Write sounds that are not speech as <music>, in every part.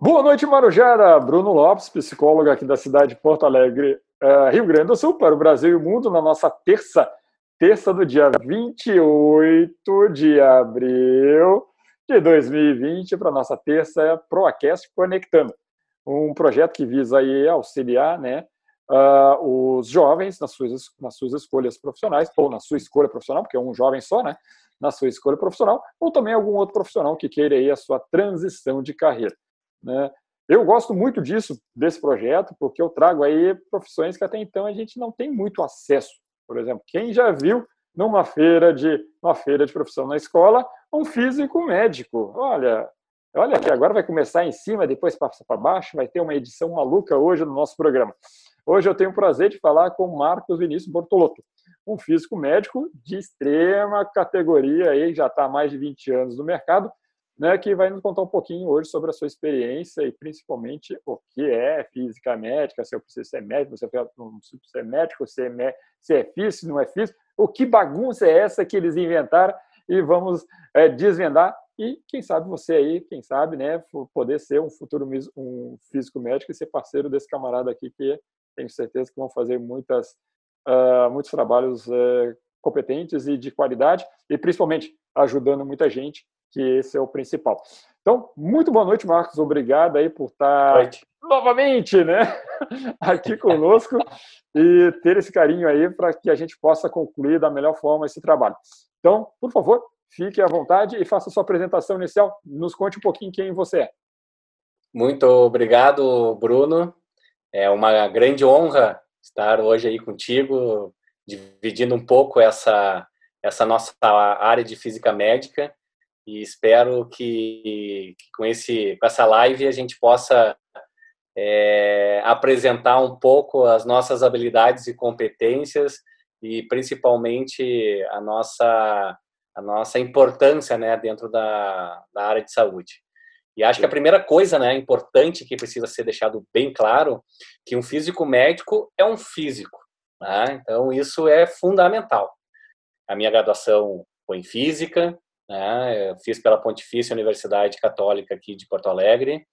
Boa noite, Marujara. Bruno Lopes, psicólogo aqui da cidade de Porto Alegre, uh, Rio Grande do Sul, para o Brasil e o mundo, na nossa terça, terça do dia 28 de abril de 2020, para a nossa terça ProAcast Conectando, um projeto que visa aí auxiliar né, uh, os jovens nas suas, nas suas escolhas profissionais, ou na sua escolha profissional, porque é um jovem só, né? Na sua escolha profissional, ou também algum outro profissional que queira aí a sua transição de carreira. Né? Eu gosto muito disso, desse projeto, porque eu trago aí profissões que até então a gente não tem muito acesso. Por exemplo, quem já viu numa feira de uma feira de profissão na escola um físico médico? Olha, olha que agora vai começar em cima, depois passa para baixo, vai ter uma edição maluca hoje no nosso programa. Hoje eu tenho o prazer de falar com Marcos Vinícius Bortolotto, um físico médico de extrema categoria, aí já está há mais de 20 anos no mercado, né, que vai nos contar um pouquinho hoje sobre a sua experiência e principalmente o que é física médica, se eu preciso ser médico, se eu preciso ser médico, se é, se é físico, se não é físico, o que bagunça é essa que eles inventaram e vamos é, desvendar. E quem sabe você aí, quem sabe, né, poder ser um futuro um físico médico e ser parceiro desse camarada aqui que tenho certeza que vão fazer muitas uh, muitos trabalhos uh, competentes e de qualidade e principalmente ajudando muita gente que esse é o principal. Então, muito boa noite, Marcos. Obrigado aí por estar novamente né, <laughs> aqui conosco e ter esse carinho aí para que a gente possa concluir da melhor forma esse trabalho. Então, por favor, fique à vontade e faça a sua apresentação inicial. Nos conte um pouquinho quem você é. Muito obrigado, Bruno. É uma grande honra estar hoje aí contigo, dividindo um pouco essa essa nossa área de física médica e espero que, que com, esse, com essa live a gente possa é, apresentar um pouco as nossas habilidades e competências e principalmente a nossa, a nossa importância né, dentro da, da área de saúde. E acho que a primeira coisa né, importante que precisa ser deixado bem claro que um físico médico é um físico. Né? Então, isso é fundamental. A minha graduação foi em física, né? Eu fiz pela Pontifícia Universidade Católica aqui de Porto Alegre,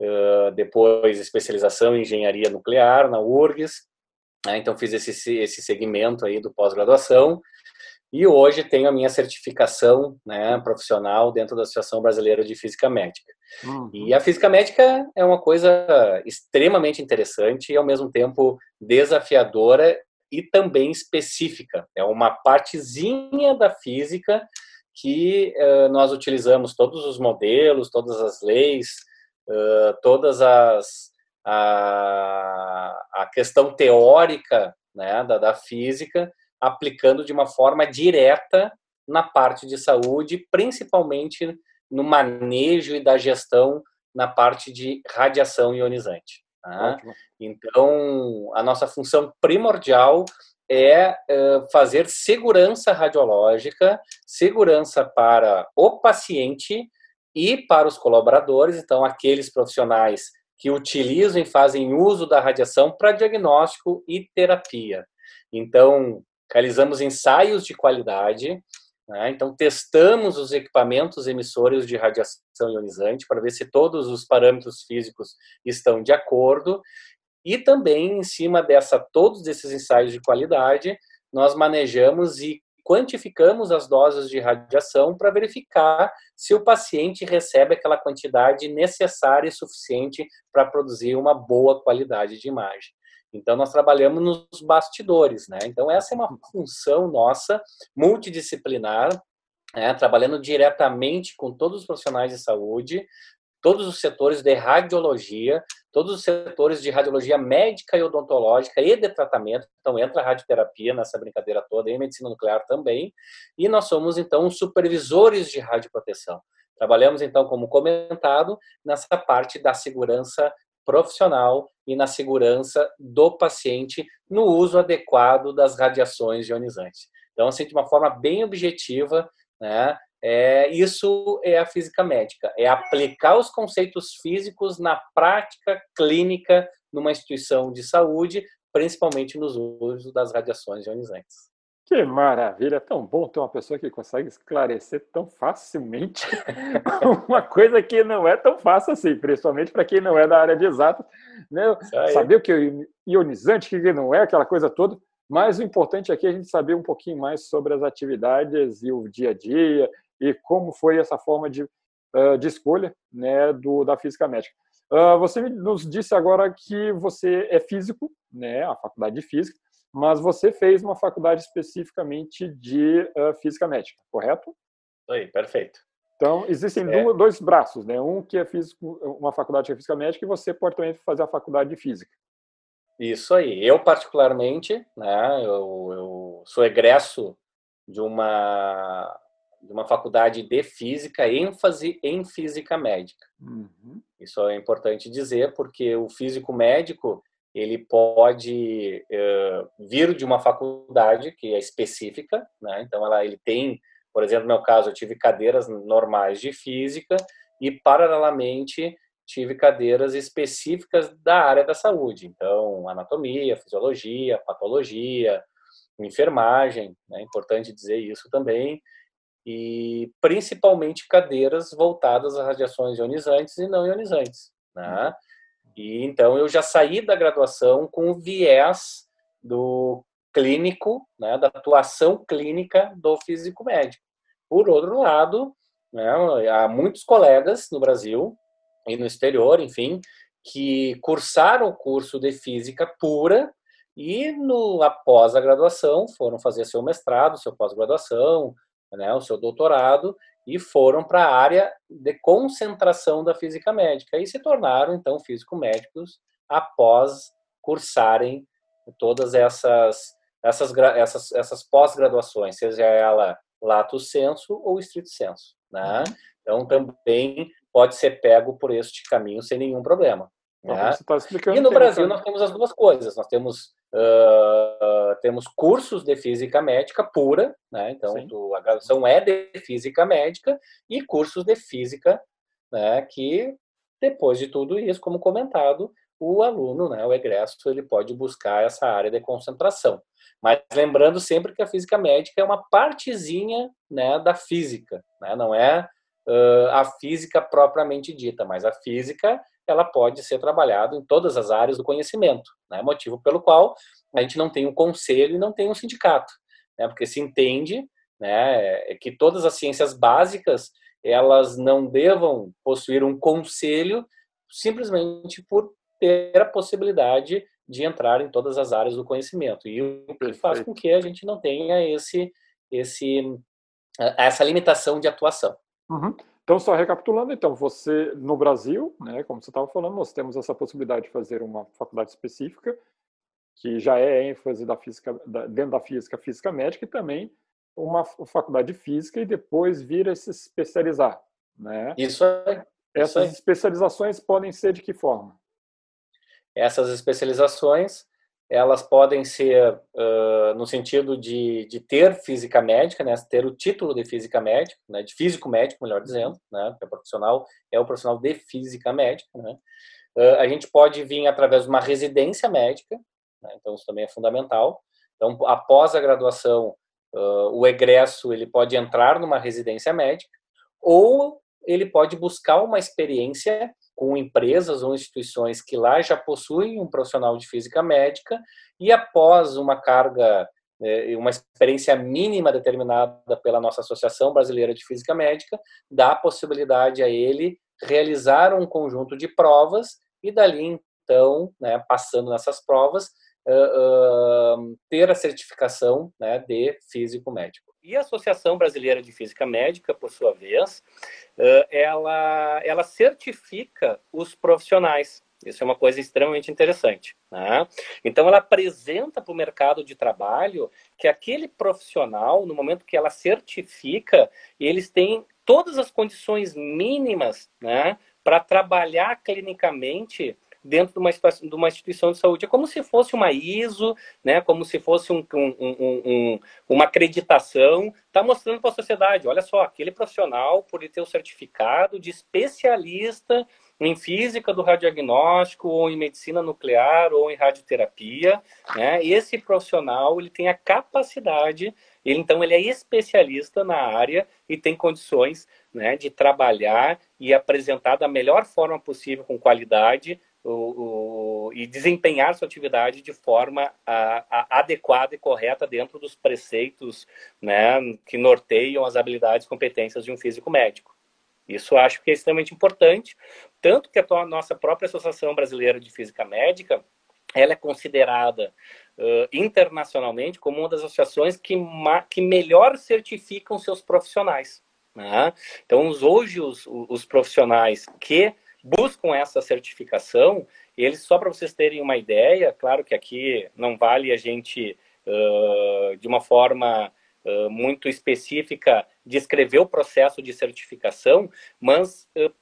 uh, depois especialização em engenharia nuclear na URGS, né? então fiz esse, esse segmento aí do pós-graduação, e hoje tenho a minha certificação né, profissional dentro da Associação Brasileira de Física Médica. Uhum. E a física médica é uma coisa extremamente interessante e, ao mesmo tempo, desafiadora e também específica. É uma partezinha da física que uh, nós utilizamos todos os modelos, todas as leis, uh, todas as a, a questão teórica né, da, da física, aplicando de uma forma direta na parte de saúde, principalmente no manejo e da gestão na parte de radiação ionizante. Tá? Então, a nossa função primordial é fazer segurança radiológica, segurança para o paciente e para os colaboradores, então aqueles profissionais que utilizam e fazem uso da radiação para diagnóstico e terapia. Então, realizamos ensaios de qualidade, né? então testamos os equipamentos emissores de radiação ionizante para ver se todos os parâmetros físicos estão de acordo e também, em cima dessa todos esses ensaios de qualidade, nós manejamos e quantificamos as doses de radiação para verificar se o paciente recebe aquela quantidade necessária e suficiente para produzir uma boa qualidade de imagem. Então, nós trabalhamos nos bastidores, né? Então, essa é uma função nossa, multidisciplinar, né? trabalhando diretamente com todos os profissionais de saúde, todos os setores de radiologia, todos os setores de radiologia médica e odontológica e de tratamento. Então, entra a radioterapia nessa brincadeira toda, e medicina nuclear também. E nós somos, então, supervisores de radioproteção. Trabalhamos, então, como comentado, nessa parte da segurança profissional e na segurança do paciente no uso adequado das radiações ionizantes. Então, assim, de uma forma bem objetiva, né, é, isso é a física médica, é aplicar os conceitos físicos na prática clínica numa instituição de saúde, principalmente nos usos das radiações ionizantes. Que maravilha, é tão bom ter uma pessoa que consegue esclarecer tão facilmente <laughs> uma coisa que não é tão fácil assim, principalmente para quem não é da área de exato, né? Saber o que é ionizante, o que não é, aquela coisa toda. Mas o importante aqui é a gente saber um pouquinho mais sobre as atividades e o dia a dia e como foi essa forma de, de escolha né, do, da física médica. Você nos disse agora que você é físico, né, a faculdade de física, mas você fez uma faculdade especificamente de física médica, correto? Aí, perfeito. Então, existem é. dois braços, né? Um que é físico, uma faculdade de física médica e você pode também fazer a faculdade de física. Isso aí. Eu, particularmente, né, eu, eu sou egresso de uma, de uma faculdade de física, ênfase em física médica. Uhum. Isso é importante dizer, porque o físico médico, ele pode uh, vir de uma faculdade que é específica, né? então ela, ele tem, por exemplo, no meu caso, eu tive cadeiras normais de física e, paralelamente, tive cadeiras específicas da área da saúde, então, anatomia, fisiologia, patologia, enfermagem, é né? importante dizer isso também, e principalmente cadeiras voltadas a radiações ionizantes e não ionizantes, né? Uhum. E então eu já saí da graduação com o viés do clínico, né, da atuação clínica do físico médico. Por outro lado, né, há muitos colegas no Brasil e no exterior, enfim, que cursaram o curso de física pura e no após a graduação foram fazer seu mestrado, seu pós-graduação, né, o seu doutorado e foram para a área de concentração da física médica e se tornaram então físico-médicos após cursarem todas essas essas essas, essas pós-graduações, seja ela lato senso ou estrito senso, né? Uhum. Então também pode ser pego por este caminho sem nenhum problema. Né? Tá e no Brasil nós temos as duas coisas. Nós temos Uh, temos cursos de física médica pura, né? então tu, a graduação é de física médica e cursos de física, né? que depois de tudo isso, como comentado, o aluno, né, o egresso, ele pode buscar essa área de concentração. Mas lembrando sempre que a física médica é uma partezinha né, da física, né? não é uh, a física propriamente dita, mas a física ela pode ser trabalhada em todas as áreas do conhecimento, né? motivo pelo qual a gente não tem um conselho e não tem um sindicato, né? porque se entende né, que todas as ciências básicas elas não devam possuir um conselho simplesmente por ter a possibilidade de entrar em todas as áreas do conhecimento e o que faz com que a gente não tenha esse esse essa limitação de atuação. Uhum. Então, só recapitulando, então, você, no Brasil, né, como você estava falando, nós temos essa possibilidade de fazer uma faculdade específica, que já é ênfase da física, da, dentro da física, física médica, e também uma faculdade de física, e depois vir a se especializar. Né? Isso é. Essas isso especializações podem ser de que forma? Essas especializações elas podem ser uh, no sentido de, de ter física médica, né, ter o título de física médica, né, de físico médico, melhor dizendo, né, que é profissional, é o profissional de física médica. Né. Uh, a gente pode vir através de uma residência médica, né, então isso também é fundamental. Então, após a graduação, uh, o egresso ele pode entrar numa residência médica ou ele pode buscar uma experiência com empresas ou instituições que lá já possuem um profissional de física médica e após uma carga, né, uma experiência mínima determinada pela nossa Associação Brasileira de Física Médica, dá a possibilidade a ele realizar um conjunto de provas e dali então, né, passando nessas provas, uh, uh, ter a certificação né, de físico médico. E a Associação Brasileira de Física Médica, por sua vez, ela, ela certifica os profissionais. Isso é uma coisa extremamente interessante. Né? Então, ela apresenta para o mercado de trabalho que aquele profissional, no momento que ela certifica, eles têm todas as condições mínimas né, para trabalhar clinicamente dentro de uma, de uma instituição de saúde. É como se fosse uma ISO, né? como se fosse um, um, um, uma acreditação, está mostrando para a sociedade, olha só, aquele profissional, por ter o certificado de especialista em física do radiodiagnóstico, ou em medicina nuclear, ou em radioterapia, né? esse profissional ele tem a capacidade ele, então, ele é especialista na área e tem condições né, de trabalhar e apresentar da melhor forma possível, com qualidade, o, o, e desempenhar sua atividade de forma a, a, adequada e correta dentro dos preceitos né, que norteiam as habilidades e competências de um físico médico. Isso acho que é extremamente importante, tanto que a nossa própria Associação Brasileira de Física Médica ela é considerada uh, internacionalmente como uma das associações que, que melhor certificam seus profissionais. Né? Então, hoje, os, os profissionais que buscam essa certificação, eles, só para vocês terem uma ideia, claro que aqui não vale a gente, uh, de uma forma uh, muito específica, descrever o processo de certificação, mas uh,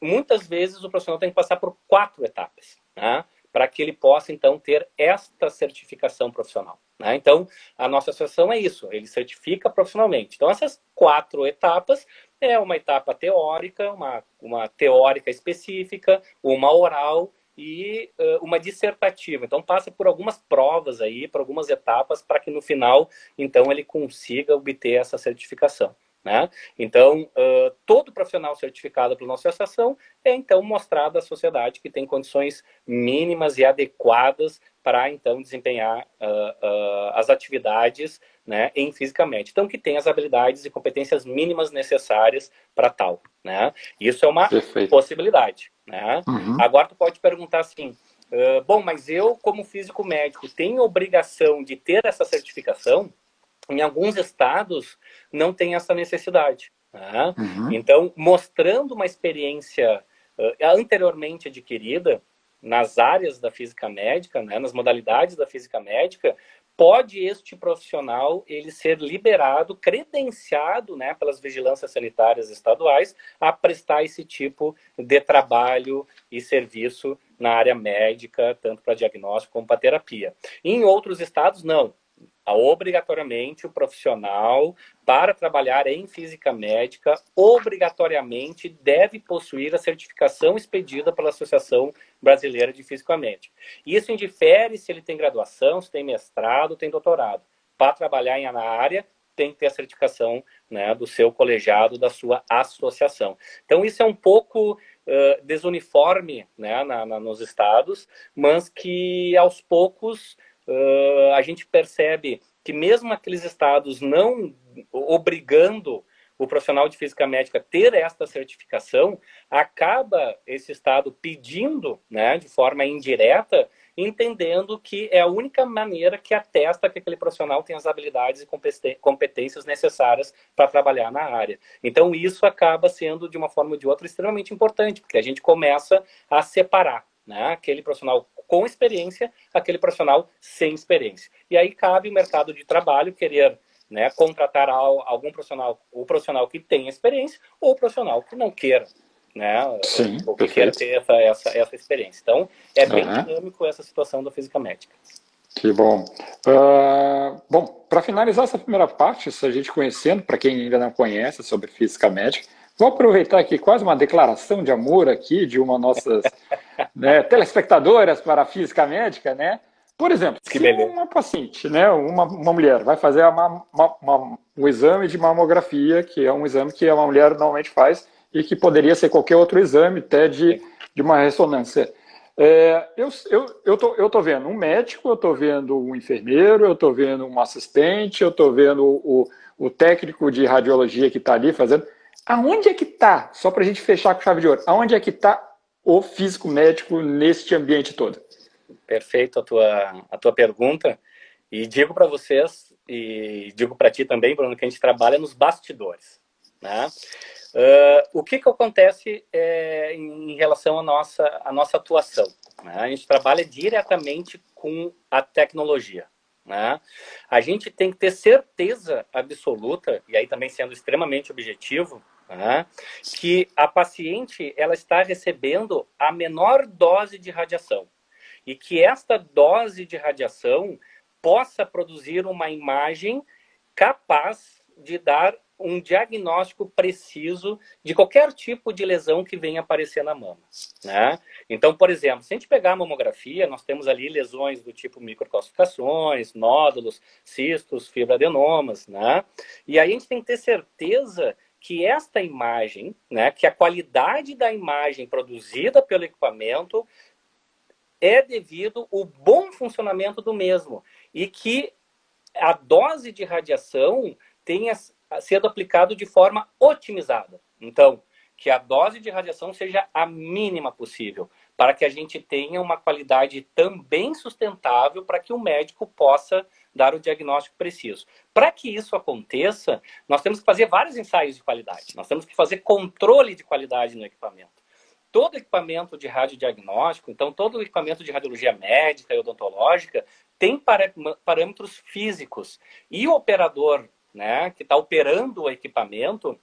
muitas vezes o profissional tem que passar por quatro etapas. Né? para que ele possa, então, ter esta certificação profissional. Né? Então, a nossa associação é isso, ele certifica profissionalmente. Então, essas quatro etapas é uma etapa teórica, uma, uma teórica específica, uma oral e uh, uma dissertativa. Então, passa por algumas provas aí, por algumas etapas, para que no final, então, ele consiga obter essa certificação. Né? Então, uh, todo profissional certificado pela nossa associação é então mostrado à sociedade que tem condições mínimas e adequadas para então desempenhar uh, uh, as atividades né, em fisicamente. Então, que tem as habilidades e competências mínimas necessárias para tal. Né? Isso é uma Perfeito. possibilidade. Né? Uhum. Agora, tu pode perguntar assim, bom, mas eu, como físico médico, tenho obrigação de ter essa certificação? Em alguns estados não tem essa necessidade. Né? Uhum. Então, mostrando uma experiência uh, anteriormente adquirida nas áreas da física médica, né, nas modalidades da física médica, pode este profissional ele ser liberado, credenciado, né, pelas vigilâncias sanitárias estaduais a prestar esse tipo de trabalho e serviço na área médica, tanto para diagnóstico como para terapia. Em outros estados não obrigatoriamente o profissional para trabalhar em física médica obrigatoriamente deve possuir a certificação expedida pela Associação Brasileira de Física Médica. Isso indifere se ele tem graduação, se tem mestrado, tem doutorado. Para trabalhar na área tem que ter a certificação né, do seu colegiado, da sua associação. Então isso é um pouco uh, desuniforme né, na, na, nos estados, mas que aos poucos uh, a gente percebe que mesmo aqueles estados não obrigando o profissional de física médica ter esta certificação, acaba esse estado pedindo, né, de forma indireta, entendendo que é a única maneira que atesta que aquele profissional tem as habilidades e competências necessárias para trabalhar na área. Então, isso acaba sendo, de uma forma ou de outra, extremamente importante, porque a gente começa a separar né, aquele profissional com experiência, aquele profissional sem experiência. E aí cabe o mercado de trabalho querer né, contratar algum profissional, o profissional que tem experiência ou o profissional que não queira, né, Sim, ou que queira ter essa, essa, essa experiência. Então, é bem uhum. dinâmico essa situação da física médica. Que bom. Uh, bom, para finalizar essa primeira parte, a gente conhecendo, para quem ainda não conhece sobre física médica, Vou aproveitar aqui quase uma declaração de amor aqui de uma nossas <laughs> né, telespectadoras para a física médica, né? Por exemplo, que se beleza. uma paciente, né, uma, uma mulher, vai fazer uma, uma, uma, um exame de mamografia, que é um exame que uma mulher normalmente faz e que poderia ser qualquer outro exame, até de, de uma ressonância. É, eu, eu, eu, tô, eu tô vendo um médico, eu tô vendo um enfermeiro, eu tô vendo um assistente, eu tô vendo o, o técnico de radiologia que está ali fazendo. Aonde é que está, só para a gente fechar com chave de ouro, aonde é que está o físico médico neste ambiente todo? Perfeito a tua, a tua pergunta. E digo para vocês, e digo para ti também, Bruno, que a gente trabalha nos bastidores. Né? Uh, o que, que acontece é, em relação à nossa, à nossa atuação? Né? A gente trabalha diretamente com a tecnologia. Né? A gente tem que ter certeza absoluta, e aí também sendo extremamente objetivo, né? que a paciente ela está recebendo a menor dose de radiação e que esta dose de radiação possa produzir uma imagem capaz de dar um diagnóstico preciso de qualquer tipo de lesão que venha aparecer na mama. Né? Então, por exemplo, se a gente pegar a mamografia, nós temos ali lesões do tipo microcalcificações, nódulos, cistos, fibroadenomas, né? E aí a gente tem que ter certeza que esta imagem, né, que a qualidade da imagem produzida pelo equipamento é devido ao bom funcionamento do mesmo e que a dose de radiação tenha sido aplicado de forma otimizada. Então, que a dose de radiação seja a mínima possível, para que a gente tenha uma qualidade também sustentável para que o médico possa dar o diagnóstico preciso. Para que isso aconteça, nós temos que fazer vários ensaios de qualidade, nós temos que fazer controle de qualidade no equipamento todo equipamento de radiodiagnóstico, então todo equipamento de radiologia médica e odontológica tem parâmetros físicos. E o operador né, que está operando o equipamento,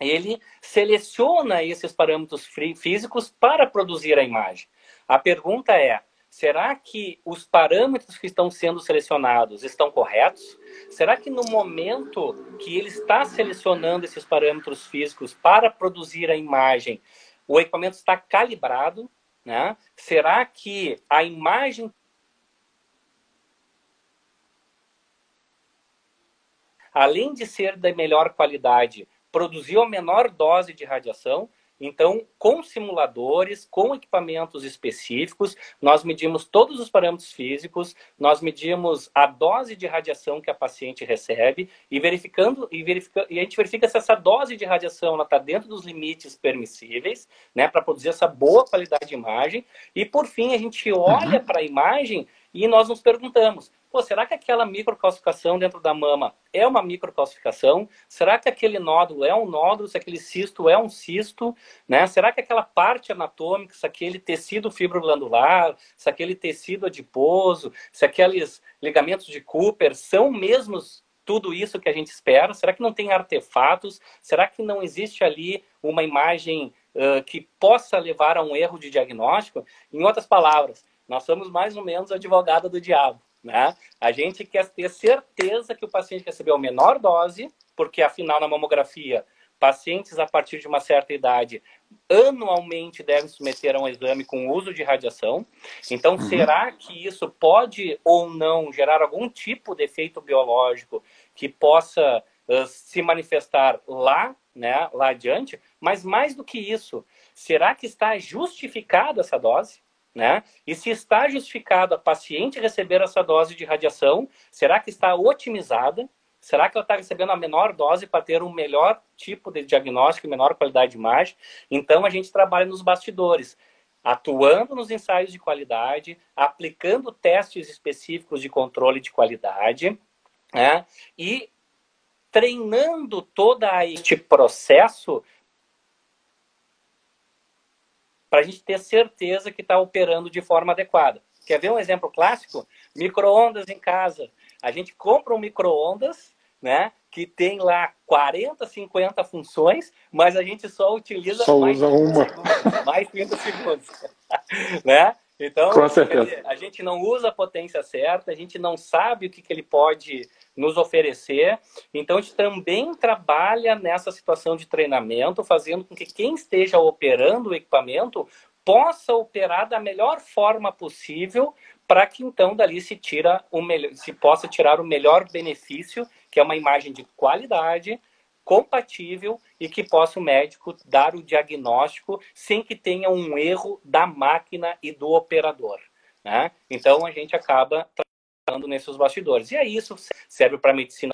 ele seleciona esses parâmetros físicos para produzir a imagem. A pergunta é: será que os parâmetros que estão sendo selecionados estão corretos? Será que no momento que ele está selecionando esses parâmetros físicos para produzir a imagem, o equipamento está calibrado, né? Será que a imagem além de ser da melhor qualidade, produziu a menor dose de radiação então, com simuladores, com equipamentos específicos, nós medimos todos os parâmetros físicos, nós medimos a dose de radiação que a paciente recebe e verificando e, verifica, e a gente verifica se essa dose de radiação está dentro dos limites permissíveis, né, para produzir essa boa qualidade de imagem. E por fim, a gente olha uhum. para a imagem e nós nos perguntamos: pô, será que aquela microcalcificação dentro da mama é uma microcalcificação? Será que aquele nódulo é um nódulo? Se aquele cisto é um cisto? Né? Será que aquela parte anatômica, se aquele tecido fibroglandular, se aquele tecido adiposo, se aqueles ligamentos de Cooper são mesmos tudo isso que a gente espera? Será que não tem artefatos? Será que não existe ali uma imagem uh, que possa levar a um erro de diagnóstico? Em outras palavras, nós somos mais ou menos advogada do diabo. Né? A gente quer ter certeza que o paciente recebeu a menor dose, porque afinal na mamografia, pacientes a partir de uma certa idade anualmente devem submeter a um exame com uso de radiação. Então, uhum. será que isso pode ou não gerar algum tipo de efeito biológico que possa uh, se manifestar lá, né, lá adiante? Mas mais do que isso, será que está justificada essa dose? Né? E se está justificado a paciente receber essa dose de radiação, será que está otimizada? Será que ela está recebendo a menor dose para ter um melhor tipo de diagnóstico, menor qualidade de imagem? Então a gente trabalha nos bastidores, atuando nos ensaios de qualidade, aplicando testes específicos de controle de qualidade, né? E treinando todo este processo para a gente ter certeza que está operando de forma adequada. Quer ver um exemplo clássico? Microondas em casa. A gente compra um microondas, né? Que tem lá 40, 50 funções, mas a gente só utiliza só mais, usa uma. Segundos, mais 30 segundos. <laughs> né? Então, a gente não usa a potência certa, a gente não sabe o que, que ele pode nos oferecer. Então, a gente também trabalha nessa situação de treinamento, fazendo com que quem esteja operando o equipamento possa operar da melhor forma possível para que então dali se tira o melhor, se possa tirar o melhor benefício, que é uma imagem de qualidade, compatível e que possa o médico dar o diagnóstico sem que tenha um erro da máquina e do operador. Né? Então a gente acaba trabalhando nesses bastidores. E aí isso serve para medicina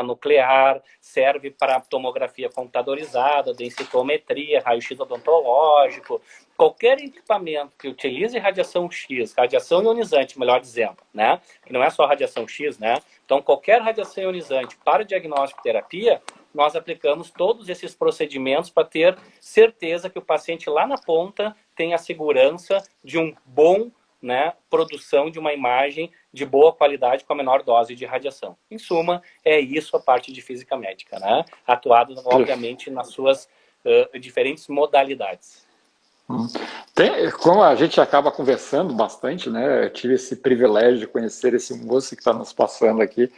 nuclear, serve para tomografia computadorizada, densitometria, raio-x odontológico, qualquer equipamento que utilize radiação X, radiação ionizante, melhor dizendo, né? Que não é só radiação X, né? Então, qualquer radiação ionizante para diagnóstico e terapia, nós aplicamos todos esses procedimentos para ter certeza que o paciente lá na ponta tem a segurança de um bom né, produção de uma imagem de boa qualidade com a menor dose de radiação. Em suma, é isso a parte de física médica, né? Atuado, obviamente, nas suas uh, diferentes modalidades. Hum. Tem, como a gente acaba conversando bastante, né? Eu tive esse privilégio de conhecer esse moço que está nos passando aqui.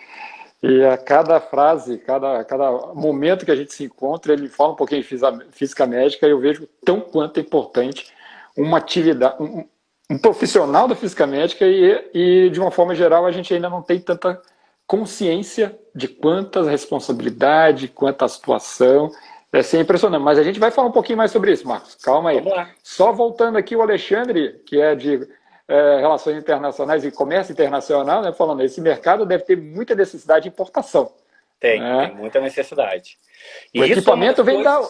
E a cada frase, cada, cada momento que a gente se encontra, ele fala um pouquinho de física médica e eu vejo tão quanto é importante uma atividade, um, um profissional da física médica e, e, de uma forma geral, a gente ainda não tem tanta consciência de quantas responsabilidade, quanta situação. É assim, impressionante. Mas a gente vai falar um pouquinho mais sobre isso, Marcos. Calma aí. Só voltando aqui, o Alexandre, que é de é, Relações Internacionais e Comércio Internacional, né, falando esse mercado deve ter muita necessidade de importação. Tem, né? tem muita necessidade. E o equipamento é vem da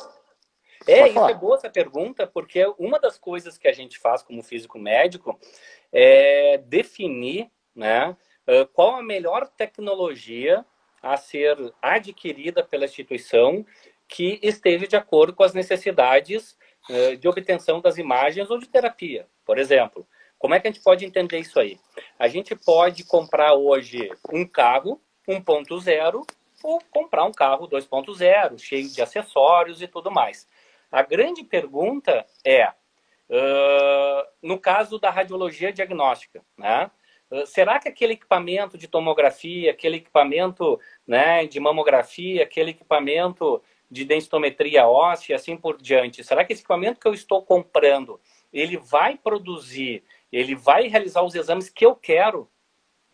é, isso é boa essa pergunta, porque uma das coisas que a gente faz como físico médico é definir né, qual a melhor tecnologia a ser adquirida pela instituição que esteja de acordo com as necessidades de obtenção das imagens ou de terapia. Por exemplo, como é que a gente pode entender isso aí? A gente pode comprar hoje um carro 1.0 ou comprar um carro 2.0, cheio de acessórios e tudo mais. A grande pergunta é, uh, no caso da radiologia diagnóstica, né? Uh, será que aquele equipamento de tomografia, aquele equipamento né, de mamografia, aquele equipamento de densitometria óssea, assim por diante, será que esse equipamento que eu estou comprando, ele vai produzir, ele vai realizar os exames que eu quero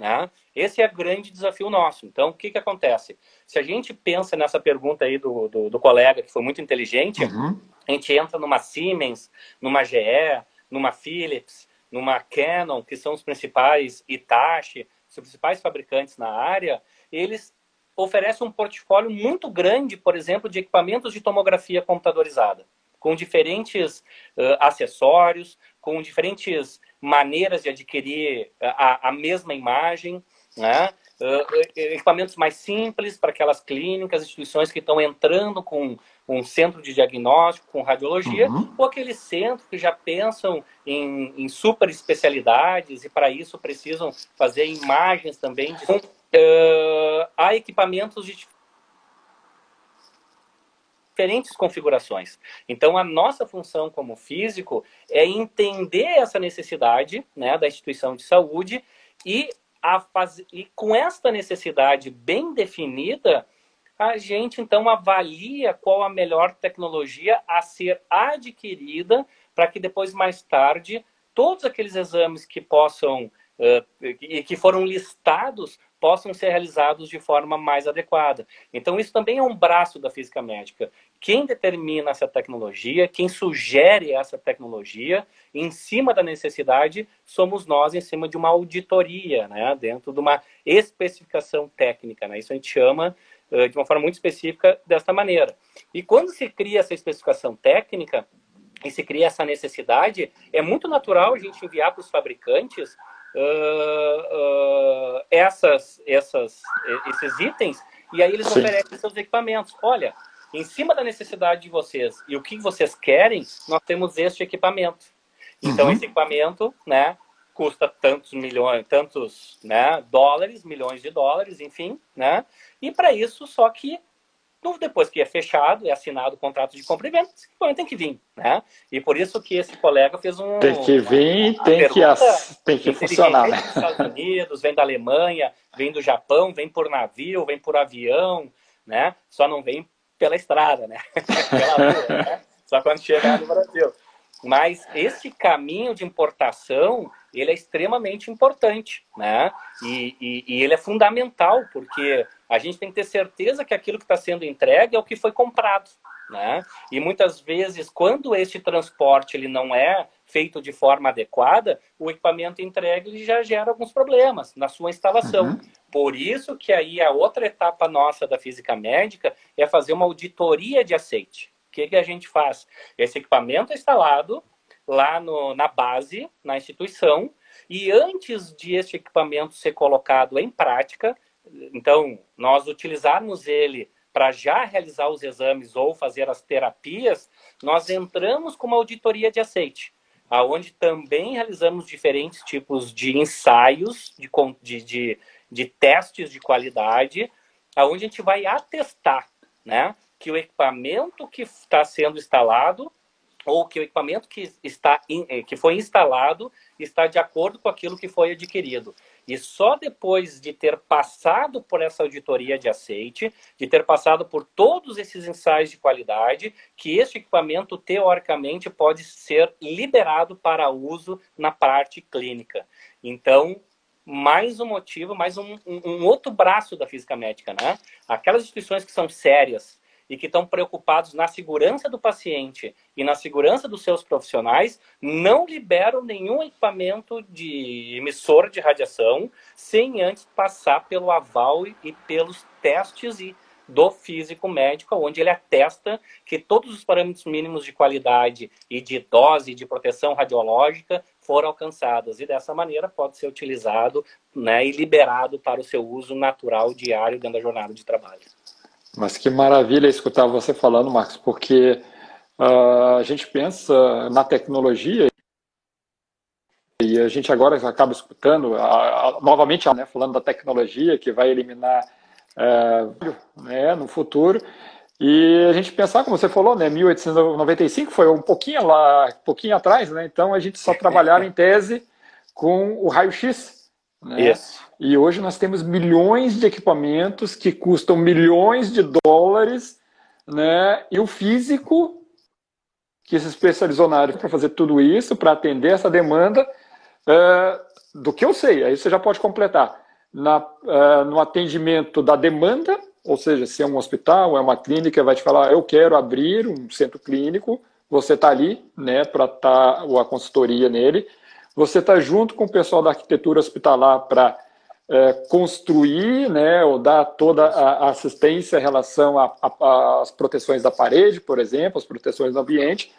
né? Esse é o grande desafio nosso. Então, o que, que acontece? Se a gente pensa nessa pergunta aí do, do, do colega, que foi muito inteligente, uhum. a gente entra numa Siemens, numa GE, numa Philips, numa Canon, que são os principais, Itachi, os principais fabricantes na área, eles oferecem um portfólio muito grande, por exemplo, de equipamentos de tomografia computadorizada, com diferentes uh, acessórios, com diferentes maneiras de adquirir a, a mesma imagem, né? Uh, equipamentos mais simples para aquelas clínicas, instituições que estão entrando com um centro de diagnóstico, com radiologia, uhum. ou aqueles centros que já pensam em, em super especialidades e para isso precisam fazer imagens também. De... Uh, há equipamentos de diferentes configurações. Então, a nossa função como físico é entender essa necessidade né, da instituição de saúde e, a faz... e com esta necessidade bem definida, a gente então avalia qual a melhor tecnologia a ser adquirida para que depois, mais tarde, todos aqueles exames que possam uh, e que foram listados possam ser realizados de forma mais adequada. Então, isso também é um braço da física médica. Quem determina essa tecnologia, quem sugere essa tecnologia, em cima da necessidade, somos nós, em cima de uma auditoria, né? dentro de uma especificação técnica. Né? Isso a gente chama uh, de uma forma muito específica desta maneira. E quando se cria essa especificação técnica, e se cria essa necessidade, é muito natural a gente enviar para os fabricantes uh, uh, essas, essas, esses itens e aí eles Sim. oferecem seus equipamentos. Olha, em cima da necessidade de vocês e o que vocês querem, nós temos este equipamento. Então, uhum. esse equipamento, né, custa tantos milhões, tantos, né, dólares, milhões de dólares, enfim, né? E para isso, só que depois que é fechado, é assinado o contrato de compra e venda, esse equipamento tem que vir, né? E por isso que esse colega fez um... Tem que vir, uma, tem, que, tem que funcionar, né? Vem dos Estados Unidos, vem da Alemanha, vem do Japão, vem por navio, vem por avião, né? Só não vem pela estrada, né? <laughs> pela rua, né? Só quando chegar no Brasil. Mas esse caminho de importação, ele é extremamente importante, né? E, e, e, ele é fundamental, porque a gente tem que ter certeza que aquilo que está sendo entregue é o que foi comprado, né? E muitas vezes, quando esse transporte ele não é feito de forma adequada, o equipamento entregue já gera alguns problemas na sua instalação. Uhum. Por isso que aí a outra etapa nossa da física médica é fazer uma auditoria de aceite. O que, que a gente faz? Esse equipamento é instalado lá no, na base, na instituição, e antes de este equipamento ser colocado em prática, então, nós utilizarmos ele para já realizar os exames ou fazer as terapias, nós entramos com uma auditoria de aceite. aonde também realizamos diferentes tipos de ensaios, de, de, de, de testes de qualidade, aonde a gente vai atestar né, que o equipamento que está sendo instalado ou que o equipamento que, está eh, que foi instalado está de acordo com aquilo que foi adquirido. E só depois de ter passado por essa auditoria de aceite, de ter passado por todos esses ensaios de qualidade, que este equipamento, teoricamente, pode ser liberado para uso na parte clínica. Então, mais um motivo, mais um, um outro braço da física médica, né? Aquelas instituições que são sérias, e que estão preocupados na segurança do paciente e na segurança dos seus profissionais, não liberam nenhum equipamento de emissor de radiação sem antes passar pelo aval e pelos testes e do físico médico, onde ele atesta que todos os parâmetros mínimos de qualidade e de dose de proteção radiológica foram alcançados e dessa maneira pode ser utilizado né, e liberado para o seu uso natural diário dentro da jornada de trabalho. Mas que maravilha escutar você falando, Marcos, porque uh, a gente pensa na tecnologia e a gente agora acaba escutando, uh, novamente, né, falando da tecnologia que vai eliminar uh, né, no futuro. E a gente pensar, como você falou, né, 1895 foi um pouquinho lá, um pouquinho atrás, né? Então a gente só trabalhava em tese com o raio-x. Né? E hoje nós temos milhões de equipamentos que custam milhões de dólares, né? E o físico que se especializou na área para fazer tudo isso, para atender essa demanda, uh, do que eu sei, aí você já pode completar. Na, uh, no atendimento da demanda, ou seja, se é um hospital, é uma clínica, vai te falar, eu quero abrir um centro clínico, você está ali, né, para estar tá, a consultoria nele, você está junto com o pessoal da arquitetura hospitalar para é, construir, né, ou dar toda a assistência em relação às proteções da parede, por exemplo, as proteções do ambiente.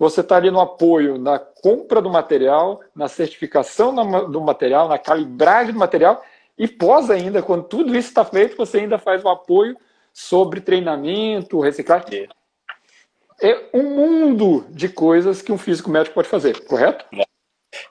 Você está ali no apoio na compra do material, na certificação do material, na calibragem do material e pós ainda, quando tudo isso está feito, você ainda faz o apoio sobre treinamento, reciclagem. É um mundo de coisas que um físico médico pode fazer, correto? É.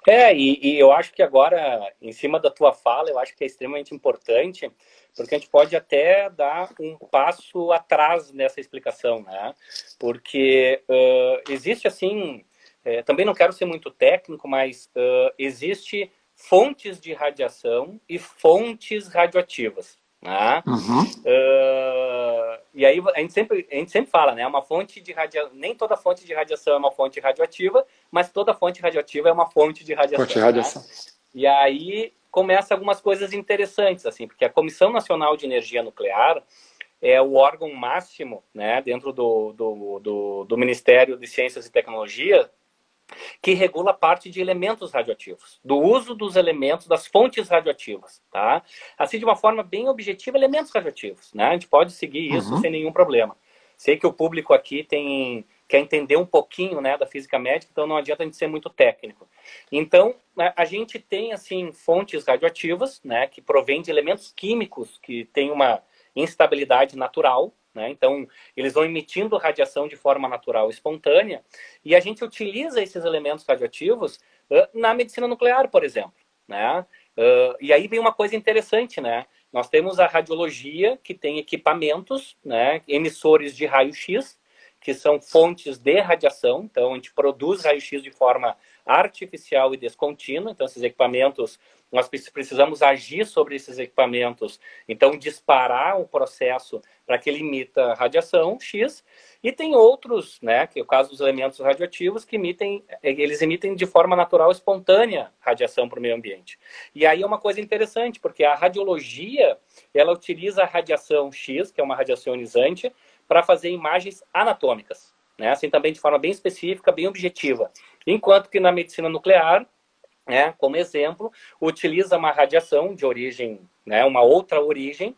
É, e, e, eu acho que agora, em cima da tua fala, eu acho que é extremamente importante, porque a gente pode até dar um passo atrás nessa explicação, né? Porque uh, existe assim, é, também não quero ser muito técnico, mas uh, existe fontes de radiação e fontes radioativas. Né? Uhum. Uh, e aí a gente, sempre, a gente sempre fala, né? Uma fonte de radiação. Nem toda fonte de radiação é uma fonte radioativa, mas toda fonte radioativa é uma fonte de radiação. Fonte de radiação. Né? E aí começa algumas coisas interessantes, assim, porque a Comissão Nacional de Energia Nuclear é o órgão máximo, né, dentro do, do, do, do Ministério de Ciências e Tecnologia, que regula a parte de elementos radioativos, do uso dos elementos, das fontes radioativas, tá? Assim, de uma forma bem objetiva, elementos radioativos, né? A gente pode seguir isso uhum. sem nenhum problema. Sei que o público aqui tem quer entender um pouquinho, né, da física médica, então não adianta a gente ser muito técnico. Então, né, a gente tem, assim, fontes radioativas, né, que provêm de elementos químicos que têm uma instabilidade natural, né? Então, eles vão emitindo radiação de forma natural espontânea e a gente utiliza esses elementos radioativos uh, na medicina nuclear, por exemplo. Né? Uh, e aí vem uma coisa interessante, né? Nós temos a radiologia, que tem equipamentos, né, emissores de raio-x, que são fontes de radiação. Então, a gente produz raio-x de forma artificial e descontínua. Então, esses equipamentos nós precisamos agir sobre esses equipamentos, então disparar o processo para que ele imita radiação X, e tem outros, né, que é o caso dos elementos radioativos, que emitem, eles emitem de forma natural, espontânea, radiação para o meio ambiente. E aí é uma coisa interessante, porque a radiologia, ela utiliza a radiação X, que é uma radiação ionizante, para fazer imagens anatômicas, né, assim também de forma bem específica, bem objetiva. Enquanto que na medicina nuclear, né, como exemplo, utiliza uma radiação de origem, né, uma outra origem,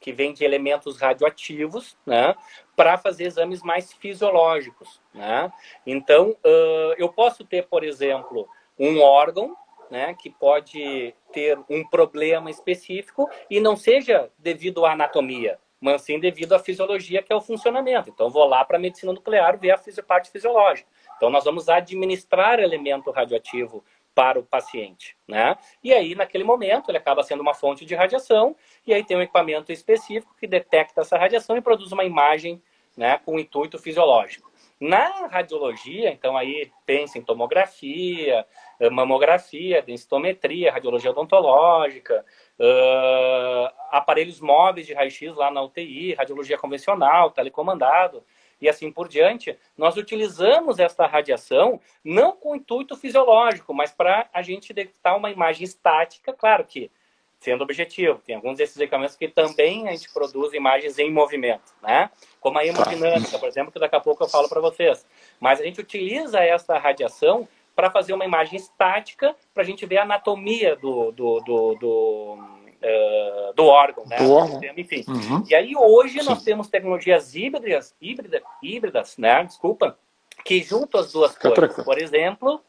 que vem de elementos radioativos, né, para fazer exames mais fisiológicos. Né? Então, uh, eu posso ter, por exemplo, um órgão né, que pode ter um problema específico e não seja devido à anatomia, mas sim devido à fisiologia, que é o funcionamento. Então, vou lá para a medicina nuclear ver a parte fisiológica. Então, nós vamos administrar elemento radioativo para o paciente, né? E aí, naquele momento, ele acaba sendo uma fonte de radiação, e aí tem um equipamento específico que detecta essa radiação e produz uma imagem, né, com intuito fisiológico. Na radiologia, então aí pensa em tomografia, eh, mamografia, densitometria, radiologia odontológica, uh, aparelhos móveis de raio-x lá na UTI, radiologia convencional, telecomandado e assim por diante, nós utilizamos esta radiação não com intuito fisiológico, mas para a gente detectar uma imagem estática, claro que sendo objetivo. Tem alguns desses equipamentos que também a gente produz imagens em movimento, né? Como a hemodinâmica, por exemplo, que daqui a pouco eu falo para vocês. Mas a gente utiliza essa radiação para fazer uma imagem estática, para a gente ver a anatomia do, do, do, do uh, do órgão, né? Do órgão. Enfim. Uhum. E aí hoje Sim. nós temos tecnologias híbridas, híbrida, híbridas, né? Desculpa, que juntam as duas Fica coisas. Por exemplo,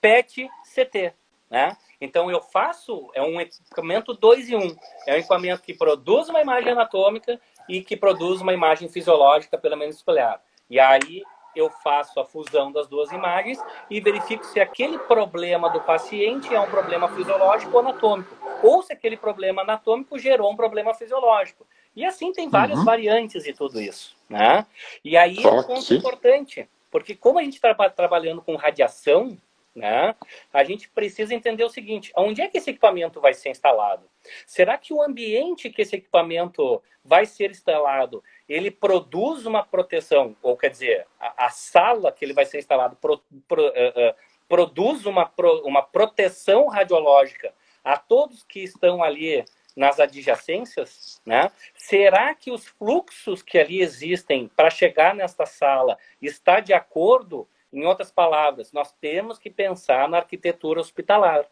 PET-CT, né? Então eu faço, é um equipamento 2 em 1. Um. É um equipamento que produz uma imagem anatômica e que produz uma imagem fisiológica, pelo menos escolhada. E aí eu faço a fusão das duas imagens e verifico se aquele problema do paciente é um problema fisiológico ou anatômico, ou se aquele problema anatômico gerou um problema fisiológico. E assim tem várias uhum. variantes de tudo isso, né? E aí é um ponto importante, porque como a gente está trabalhando com radiação, né? A gente precisa entender o seguinte: onde é que esse equipamento vai ser instalado? Será que o ambiente que esse equipamento vai ser instalado ele produz uma proteção, ou quer dizer, a, a sala que ele vai ser instalado pro, pro, uh, uh, produz uma, pro, uma proteção radiológica a todos que estão ali nas adjacências, né? Será que os fluxos que ali existem para chegar nesta sala está de acordo? Em outras palavras, nós temos que pensar na arquitetura hospitalar.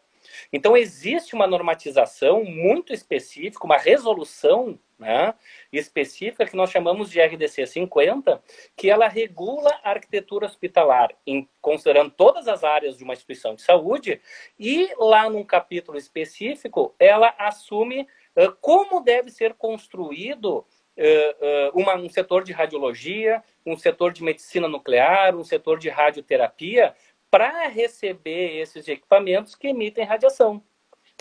Então, existe uma normatização muito específica, uma resolução né, específica que nós chamamos de RDC 50, que ela regula a arquitetura hospitalar, em, considerando todas as áreas de uma instituição de saúde, e lá num capítulo específico, ela assume uh, como deve ser construído uh, uh, uma, um setor de radiologia, um setor de medicina nuclear, um setor de radioterapia, para receber esses equipamentos que emitem radiação.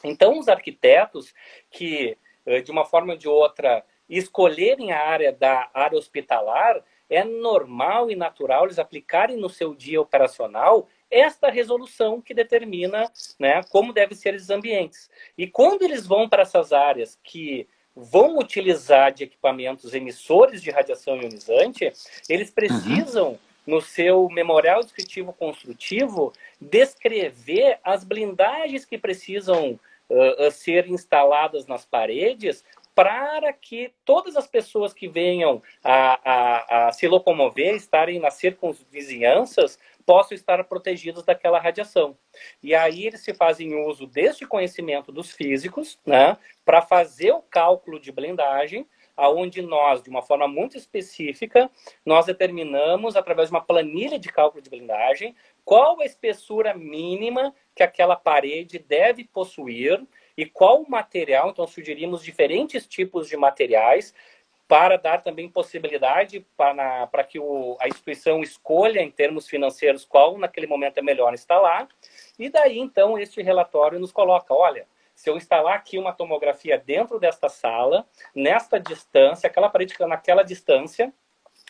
Então, os arquitetos que de uma forma ou de outra, escolherem a área da área hospitalar, é normal e natural eles aplicarem no seu dia operacional esta resolução que determina né, como devem ser esses ambientes. E quando eles vão para essas áreas que vão utilizar de equipamentos emissores de radiação ionizante, eles uhum. precisam, uhum. no seu memorial descritivo construtivo, descrever as blindagens que precisam uh, ser instaladas nas paredes para que todas as pessoas que venham a, a, a se locomover, estarem nas circunvizinhanças, possam estar protegidos daquela radiação. E aí eles se fazem uso deste conhecimento dos físicos, né, para fazer o cálculo de blindagem, aonde nós, de uma forma muito específica, nós determinamos através de uma planilha de cálculo de blindagem qual a espessura mínima que aquela parede deve possuir e qual o material. Então, sugerimos diferentes tipos de materiais para dar também possibilidade para, para que o, a instituição escolha, em termos financeiros, qual naquele momento é melhor instalar. E daí, então, este relatório nos coloca: olha, se eu instalar aqui uma tomografia dentro desta sala, nesta distância, aquela parede naquela distância,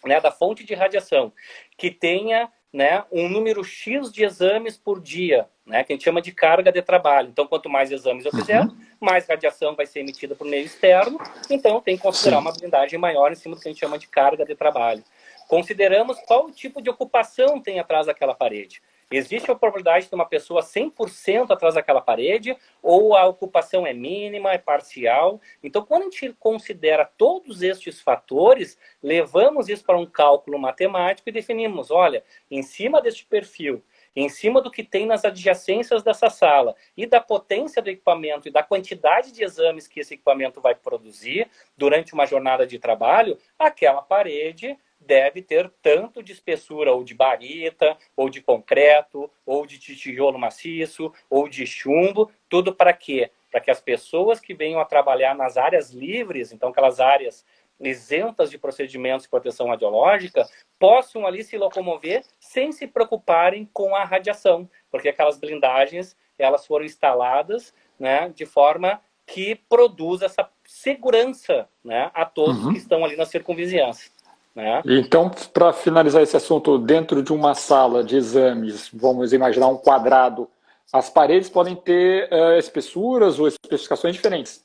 né, da fonte de radiação, que tenha né, um número X de exames por dia, né, que a gente chama de carga de trabalho. Então, quanto mais exames eu fizer, uhum. mais radiação vai ser emitida para o meio externo, então tem que considerar Sim. uma blindagem maior em cima do que a gente chama de carga de trabalho. Consideramos qual tipo de ocupação tem atrás daquela parede. Existe a probabilidade de uma pessoa 100% atrás daquela parede, ou a ocupação é mínima, é parcial. Então, quando a gente considera todos estes fatores, levamos isso para um cálculo matemático e definimos: olha, em cima deste perfil, em cima do que tem nas adjacências dessa sala e da potência do equipamento e da quantidade de exames que esse equipamento vai produzir durante uma jornada de trabalho, aquela parede deve ter tanto de espessura ou de barita, ou de concreto, ou de tijolo maciço, ou de chumbo, tudo para quê? Para que as pessoas que venham a trabalhar nas áreas livres, então aquelas áreas isentas de procedimentos de proteção radiológica, possam ali se locomover sem se preocuparem com a radiação, porque aquelas blindagens elas foram instaladas né, de forma que produz essa segurança né, a todos uhum. que estão ali na circunvizinhança. Né? Então, para finalizar esse assunto, dentro de uma sala de exames, vamos imaginar um quadrado, as paredes podem ter uh, espessuras ou especificações diferentes?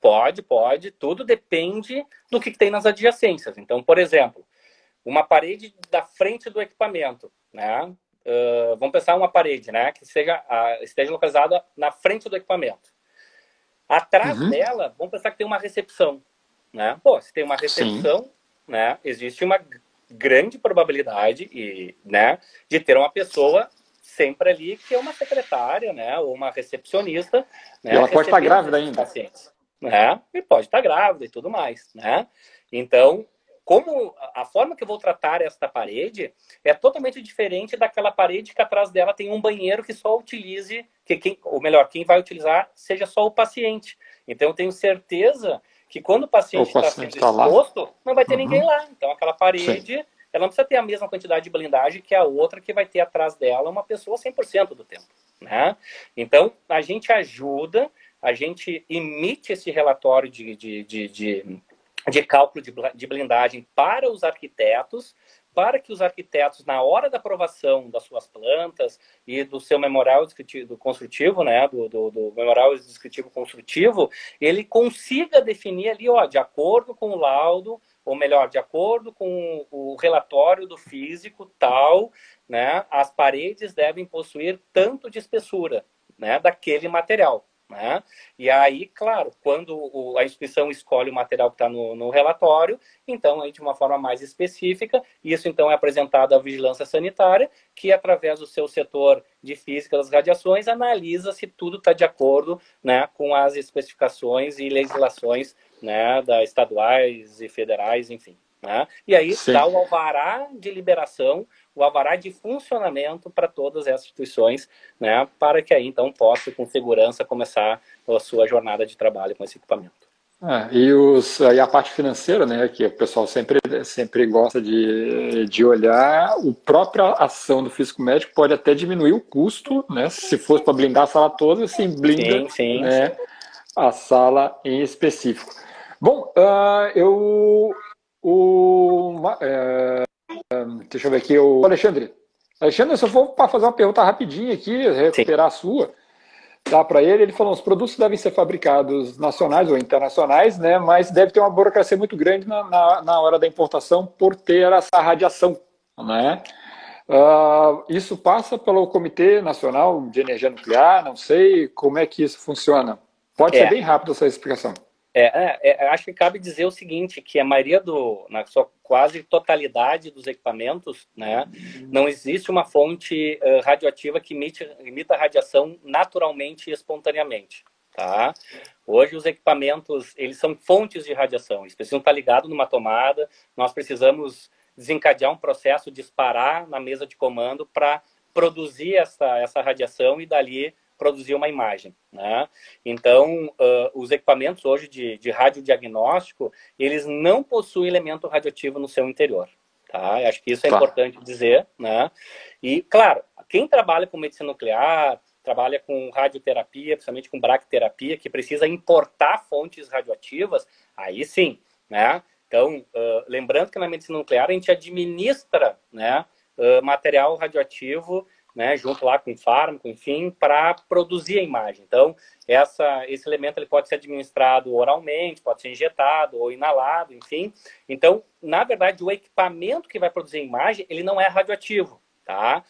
Pode, pode. Tudo depende do que, que tem nas adjacências. Então, por exemplo, uma parede da frente do equipamento, né? Uh, vamos pensar uma parede, né? Que seja, uh, esteja localizada na frente do equipamento. Atrás uhum. dela, vamos pensar que tem uma recepção, né? Pô, se tem uma recepção, Sim. Né? Existe uma grande probabilidade e, né, de ter uma pessoa sempre ali que é uma secretária, né, ou uma recepcionista, né, e ela pode estar grávida ainda. Pacientes, né? E pode estar grávida e tudo mais, né? Então, como a forma que eu vou tratar esta parede é totalmente diferente daquela parede que atrás dela tem um banheiro que só utilize, que quem, ou melhor, quem vai utilizar seja só o paciente. Então eu tenho certeza que quando o paciente está sendo tá exposto, não vai ter uhum. ninguém lá. Então aquela parede, Sim. ela não precisa ter a mesma quantidade de blindagem que a outra que vai ter atrás dela uma pessoa 100% do tempo. Né? Então a gente ajuda, a gente emite esse relatório de, de, de, de de cálculo de blindagem para os arquitetos, para que os arquitetos, na hora da aprovação das suas plantas e do seu memorial descritivo, construtivo, né, do, do, do, memorial descritivo construtivo, ele consiga definir ali, ó, de acordo com o laudo, ou melhor, de acordo com o relatório do físico tal, né, as paredes devem possuir tanto de espessura, né, daquele material. Né? E aí, claro, quando o, a instituição escolhe o material que está no, no, relatório, então, aí, de uma forma mais específica, isso então é apresentado à vigilância sanitária, que através do seu setor de física das radiações analisa se tudo está de acordo né, com as especificações e legislações né, da estaduais e federais, enfim. Né? E aí Sim. dá o alvará de liberação o alvará de funcionamento para todas essas instituições, né, para que aí então possa com segurança começar a sua jornada de trabalho com esse equipamento. É, e, os, e a parte financeira, né, que o pessoal sempre, sempre gosta de, de olhar, a própria ação do físico médico pode até diminuir o custo, né, se fosse para blindar a sala toda, assim, blinda sim, sim, né, sim. a sala em específico. Bom, uh, eu o, deixa eu ver aqui, o Alexandre. Alexandre, se eu for para fazer uma pergunta rapidinha aqui, recuperar Sim. a sua, dá para ele. Ele falou: os produtos devem ser fabricados nacionais ou internacionais, né? Mas deve ter uma burocracia muito grande na, na, na hora da importação por ter essa radiação, né? Uh, isso passa pelo Comitê Nacional de Energia Nuclear, não sei como é que isso funciona. Pode é. ser bem rápido essa explicação. É, é, é, acho que cabe dizer o seguinte, que a maioria do, na sua quase totalidade dos equipamentos, né, não existe uma fonte uh, radioativa que emite, emita radiação naturalmente e espontaneamente, tá? Hoje os equipamentos, eles são fontes de radiação, eles precisam estar ligados numa tomada, nós precisamos desencadear um processo, disparar na mesa de comando para produzir essa, essa radiação e dali produzir uma imagem. Né? Então, uh, os equipamentos hoje de, de radiodiagnóstico, eles não possuem elemento radioativo no seu interior. Tá? acho que isso é claro. importante dizer. Né? E, claro, quem trabalha com medicina nuclear, trabalha com radioterapia, principalmente com bracterapia, que precisa importar fontes radioativas, aí sim, né? Então, uh, lembrando que na medicina nuclear a gente administra né, uh, material radioativo né, junto lá com o fármaco, enfim, para produzir a imagem. Então, essa, esse elemento ele pode ser administrado oralmente, pode ser injetado ou inalado, enfim. Então, na verdade, o equipamento que vai produzir a imagem, ele não é radioativo, tá?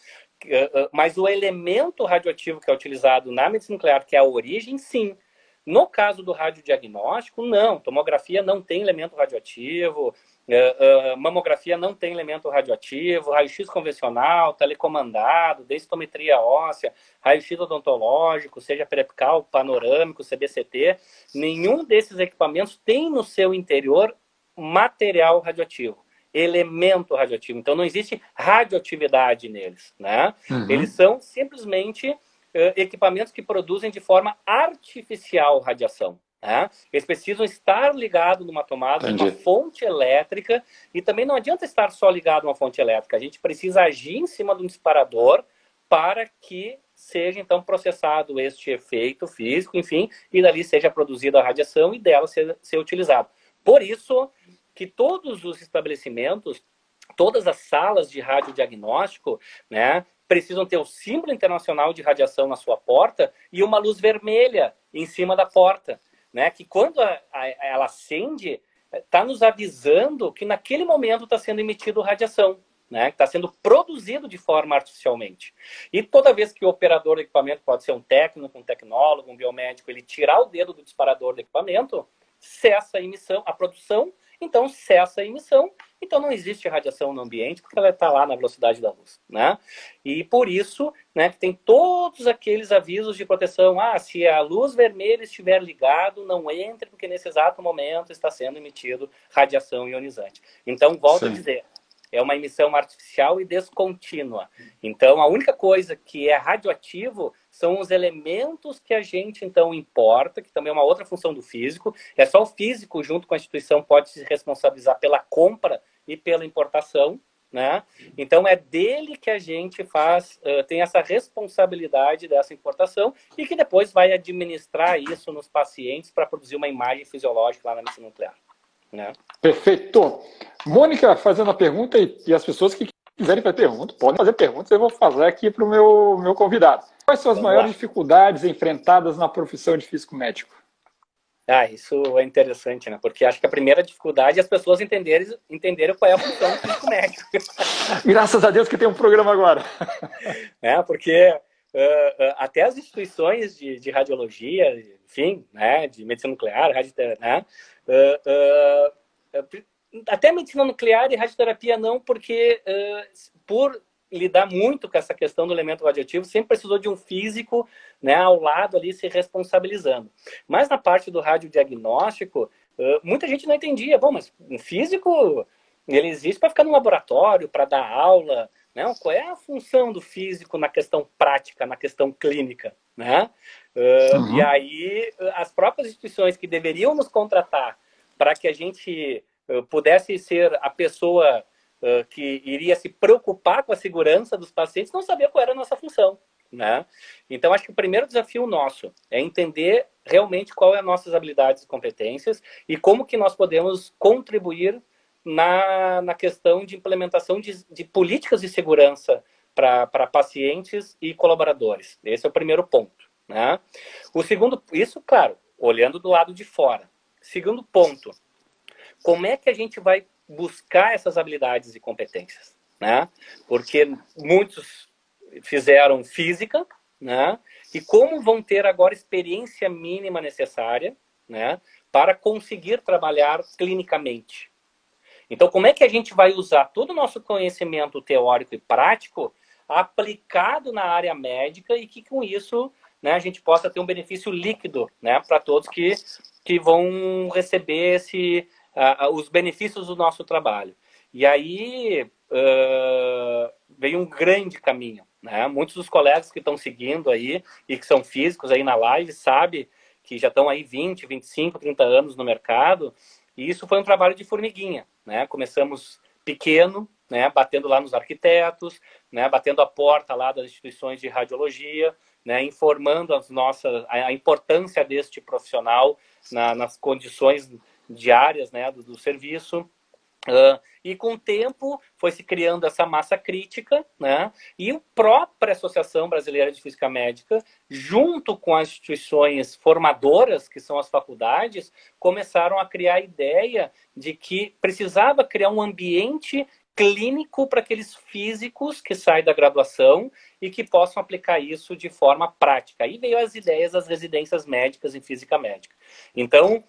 Eh, eh, mas o elemento radioativo que é utilizado na medicina nuclear, que é a origem, sim. No caso do radiodiagnóstico, não. Tomografia não tem elemento radioativo, Uh, uh, mamografia não tem elemento radioativo, raio-x convencional, telecomandado, densitometria óssea, raio-x odontológico, seja periapical, panorâmico, CBCT, nenhum desses equipamentos tem no seu interior material radioativo, elemento radioativo. Então não existe radioatividade neles, né? Uhum. Eles são simplesmente uh, equipamentos que produzem de forma artificial radiação. Né? Eles precisam estar ligados numa tomada, numa fonte elétrica, e também não adianta estar só ligado numa fonte elétrica, a gente precisa agir em cima de um disparador para que seja então processado este efeito físico, enfim, e dali seja produzida a radiação e dela ser, ser utilizado. Por isso que todos os estabelecimentos, todas as salas de radiodiagnóstico, né, precisam ter o símbolo internacional de radiação na sua porta e uma luz vermelha em cima da porta, né, que quando a, a, ela acende, está nos avisando que naquele momento está sendo emitido radiação né, está sendo produzido de forma artificialmente. E toda vez que o operador do equipamento, pode ser um técnico, um tecnólogo, um biomédico, ele tirar o dedo do disparador do equipamento, cessa a emissão, a produção, então cessa a emissão, então não existe radiação no ambiente, porque ela está lá na velocidade da luz. Né? E por isso né, que tem todos aqueles avisos de proteção. Ah, se a luz vermelha estiver ligado, não entre, porque nesse exato momento está sendo emitido radiação ionizante. Então, volto Sim. a dizer, é uma emissão artificial e descontínua. Então, a única coisa que é radioativo são os elementos que a gente então importa, que também é uma outra função do físico. É só o físico, junto com a instituição, pode se responsabilizar pela compra e pela importação. Né? Então é dele que a gente faz, uh, tem essa responsabilidade dessa importação e que depois vai administrar isso nos pacientes para produzir uma imagem fisiológica lá na medicina nuclear. Né? Perfeito. Mônica fazendo a pergunta e, e as pessoas que quiserem fazer pergunta, podem fazer perguntas, eu vou fazer aqui para o meu, meu convidado. Quais são as Vamos maiores lá. dificuldades enfrentadas na profissão de físico médico? Ah, isso é interessante, né? Porque acho que a primeira dificuldade é as pessoas entenderem, entenderem qual é a função do físico médico. <laughs> Graças a Deus que tem um programa agora. <laughs> É, porque uh, uh, até as instituições de, de, radiologia, enfim, né, de medicina nuclear, radio, né, uh, até medicina nuclear e radioterapia não, porque uh, por lidar muito com essa questão do elemento radioativo, sempre precisou de um físico né, ao lado ali se responsabilizando. Mas na parte do radiodiagnóstico, muita gente não entendia. Bom, mas um físico, ele existe para ficar no laboratório, para dar aula, né? Qual é a função do físico na questão prática, na questão clínica, né? Uh, uhum. E aí, as próprias instituições que deveriam nos contratar para que a gente pudesse ser a pessoa que iria se preocupar com a segurança dos pacientes, não sabia qual era a nossa função. Né? Então, acho que o primeiro desafio nosso é entender realmente qual é as nossas habilidades e competências e como que nós podemos contribuir na, na questão de implementação de, de políticas de segurança para pacientes e colaboradores. Esse é o primeiro ponto. Né? O segundo, isso, claro, olhando do lado de fora. Segundo ponto, como é que a gente vai buscar essas habilidades e competências, né? Porque muitos fizeram física, né? E como vão ter agora experiência mínima necessária, né? Para conseguir trabalhar clinicamente. Então, como é que a gente vai usar todo o nosso conhecimento teórico e prático aplicado na área médica e que com isso né, a gente possa ter um benefício líquido né, para todos que, que vão receber esse, uh, os benefícios do nosso trabalho. E aí uh, veio um grande caminho. Né? Muitos dos colegas que estão seguindo aí e que são físicos aí na live sabem que já estão aí 20, 25, 30 anos no mercado. E isso foi um trabalho de formiguinha. Né? Começamos pequeno, né, batendo lá nos arquitetos, né, batendo a porta lá das instituições de radiologia, né, informando as nossas a, importância deste profissional na, nas condições diárias né, do, do serviço. Uh, e com o tempo foi se criando essa massa crítica, né? E a própria Associação Brasileira de Física Médica, junto com as instituições formadoras, que são as faculdades, começaram a criar a ideia de que precisava criar um ambiente clínico para aqueles físicos que saem da graduação e que possam aplicar isso de forma prática. Aí veio as ideias das residências médicas em física médica. Então,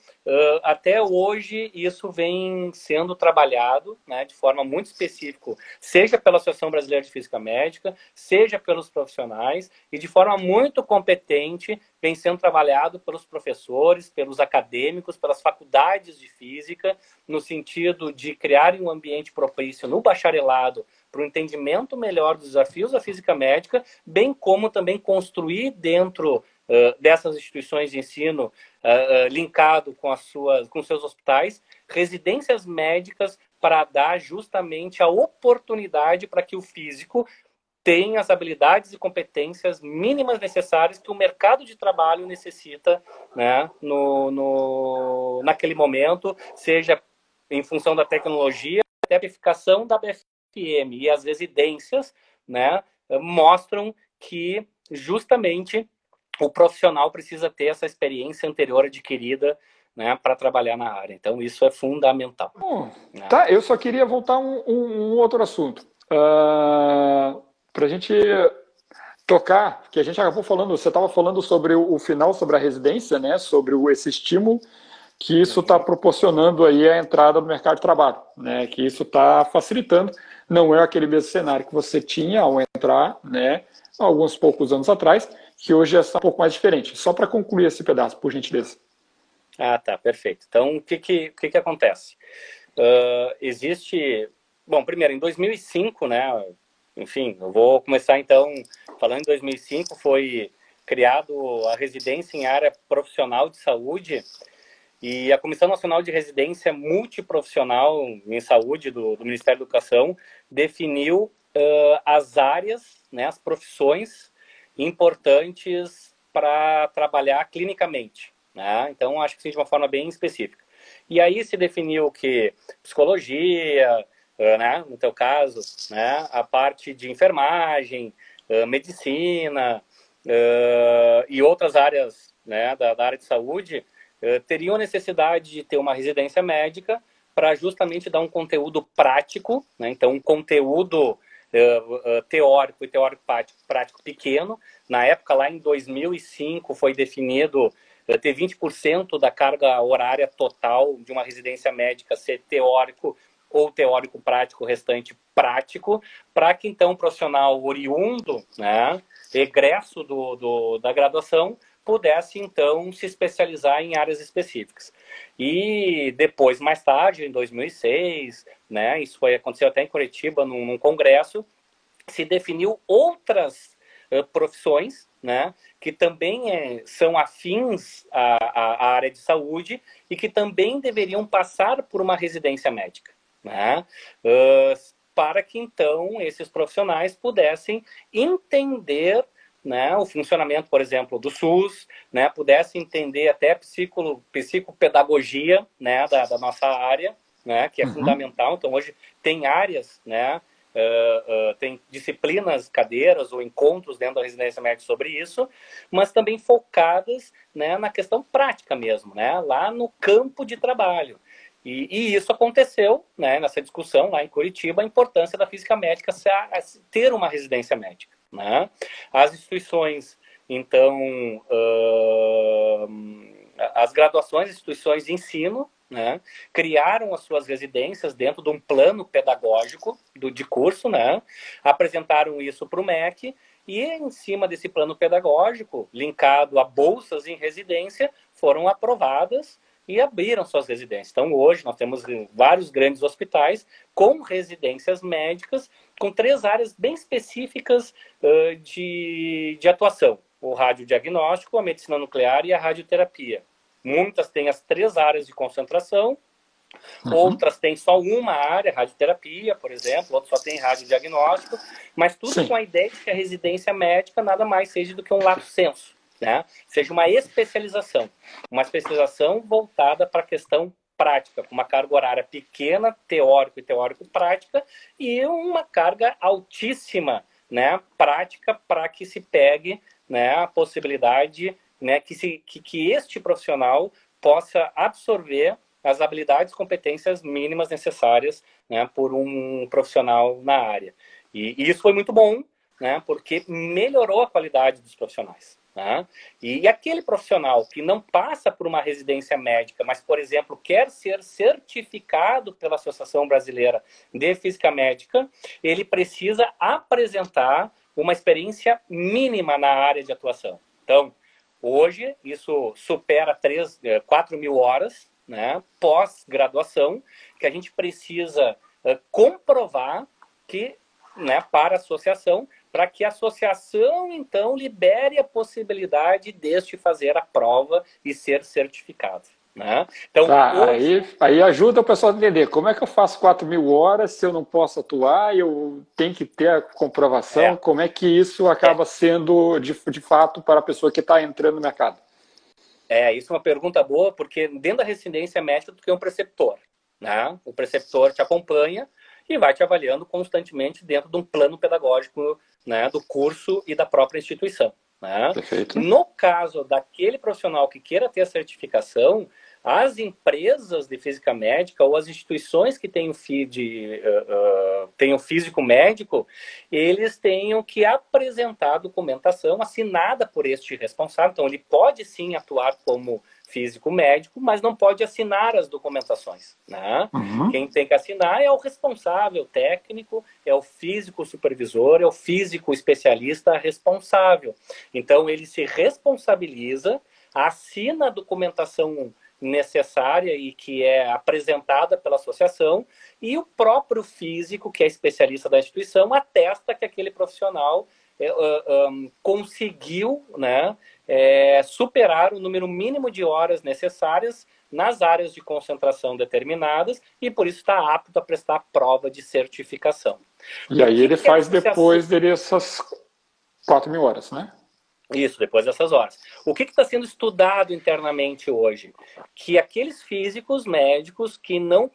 até hoje, isso vem sendo trabalhado né, de forma muito específica, seja pela Associação Brasileira de Física Médica, seja pelos profissionais, e de forma muito competente vem sendo trabalhado pelos professores, pelos acadêmicos, pelas faculdades de física, no sentido de criar um ambiente propício no bacharelado para o entendimento melhor dos desafios da física médica, bem como também construir dentro uh, dessas instituições de ensino uh, linkado com as suas, com seus hospitais, residências médicas para dar justamente a oportunidade para que o físico tenha as habilidades e competências mínimas necessárias que o mercado de trabalho necessita né, no, no, naquele momento, seja em função da tecnologia, até a verificação da E as residências né, mostram que justamente o profissional precisa ter essa experiência anterior adquirida né, para trabalhar na área. Então, isso é fundamental. Bom, né? Tá, eu só queria voltar um, um, um, outro assunto. Uh, para a gente tocar, que a gente acabou falando, você estava falando sobre o, o, final, sobre a residência, né, sobre o, esse estímulo que isso está proporcionando aí a entrada no mercado de trabalho, né, que isso está facilitando. Não é aquele mesmo cenário que você tinha ao entrar, né, alguns poucos anos atrás, que hoje é um pouco mais diferente. Só para concluir esse pedaço, por gentileza. Ah, tá, perfeito. Então, o que que, que, que acontece? Uh, existe, bom, primeiro, em 2005, né, enfim, eu vou começar então, falando em 2005, foi criado a residência em área profissional de saúde e a Comissão Nacional de Residência Multiprofissional em Saúde do, do Ministério da Educação definiu uh, as áreas, né, as profissões importantes para trabalhar clinicamente. Né? Então, acho que sim, de uma forma bem específica. E aí se definiu que psicologia, né, no teu caso, né, a parte de enfermagem, medicina e outras áreas né, da, da área de saúde teriam necessidade de ter uma residência médica para justamente dar um conteúdo prático, né, então um conteúdo teórico e teórico prático, prático pequeno. Na época, lá em 2005, foi definido ter 20% da carga horária total de uma residência médica ser teórico ou teórico prático, restante prático, para que então o profissional oriundo, né, egresso do, do, da graduação, pudesse então se especializar em áreas específicas. E depois, mais tarde, em 2006, né, isso foi, aconteceu até em Curitiba, num, num congresso, se definiu outras uh, profissões, né, que também é, são afins à, à, área de saúde e que também deveriam passar por uma residência médica, né, uh, para que então esses profissionais pudessem entender né, o funcionamento, por exemplo, do SUS, né, pudesse entender até psico, psicopedagogia né, da, da nossa área, né, que é uhum. fundamental. Então, hoje tem áreas, né, uh, uh, tem disciplinas, cadeiras ou encontros dentro da residência médica sobre isso, mas também focadas né, na questão prática mesmo, né, lá no campo de trabalho. E, e, isso aconteceu né, nessa discussão lá em Curitiba, a importância da física médica ter uma residência médica. Né? As instituições, então, uh, as graduações, instituições de ensino, né, criaram as suas residências dentro de um plano pedagógico do, de curso, né, apresentaram isso para o MEC e, em cima desse plano pedagógico, linkado a bolsas em residência, foram aprovadas e abriram suas residências. Então, hoje, nós temos vários grandes hospitais com residências médicas, com três áreas bem específicas uh, de, de atuação: o radiodiagnóstico, a medicina nuclear e a radioterapia. Muitas têm as três áreas de concentração, Uhum. Outras têm só uma área, radioterapia, por exemplo, outras só tem radiodiagnóstico, mas tudo Sim. com a ideia de que a residência médica nada mais seja do que um lato senso né? Seja uma especialização, uma especialização voltada para a questão prática, com uma carga horária pequena, teórico e teórico-prática, e uma carga altíssima, né, prática, para que se pegue né, a possibilidade né, que, se, que, que este profissional possa absorver as habilidades competências mínimas necessárias né, por um profissional na área. E, e isso foi muito bom, né, porque melhorou a qualidade dos profissionais. Né? E aquele profissional que não passa por uma residência médica, mas, por exemplo, quer ser certificado pela Associação Brasileira de Física Médica, ele precisa apresentar uma experiência mínima na área de atuação. Então, hoje, isso supera 3, 4 eh, mil horas né, pós-graduação, que a gente precisa uh, comprovar que, né, para a associação, para que a associação, então, libere a possibilidade deste fazer a prova e ser certificado. Né? Então, tá, hoje... aí, aí ajuda o pessoal a entender como é que eu faço 4 mil horas se eu não posso atuar eu tenho que ter a comprovação, é. como é que isso acaba é. sendo de, de fato para a pessoa que está entrando no mercado? É, isso é uma pergunta boa, porque dentro da residência médica tu tem um preceptor. Né? O preceptor te acompanha e vai te avaliando constantemente dentro de um plano pedagógico né, do curso e da própria instituição. Né? No caso daquele profissional que queira ter a certificação, as empresas de física médica ou as instituições que têm o, FID, uh, uh, têm o físico médico, eles tenham que apresentar documentação assinada por este responsável. Então, ele pode sim atuar como físico médico, mas não pode assinar as documentações. Né? Uhum. Quem tem que assinar é o responsável técnico, é o físico supervisor, é o físico especialista responsável. Então, ele se responsabiliza, assina a documentação necessária e que é apresentada pela associação, e o próprio físico, que é especialista da instituição, atesta que aquele profissional é, uh, um, conseguiu né, é, superar o número mínimo de horas necessárias nas áreas de concentração determinadas e por isso está apto a prestar prova de certificação. E aí ele faz depois dele essas 4 mil horas, né? Isso, depois dessas horas. O que está sendo estudado internamente hoje? Que aqueles físicos médicos que não,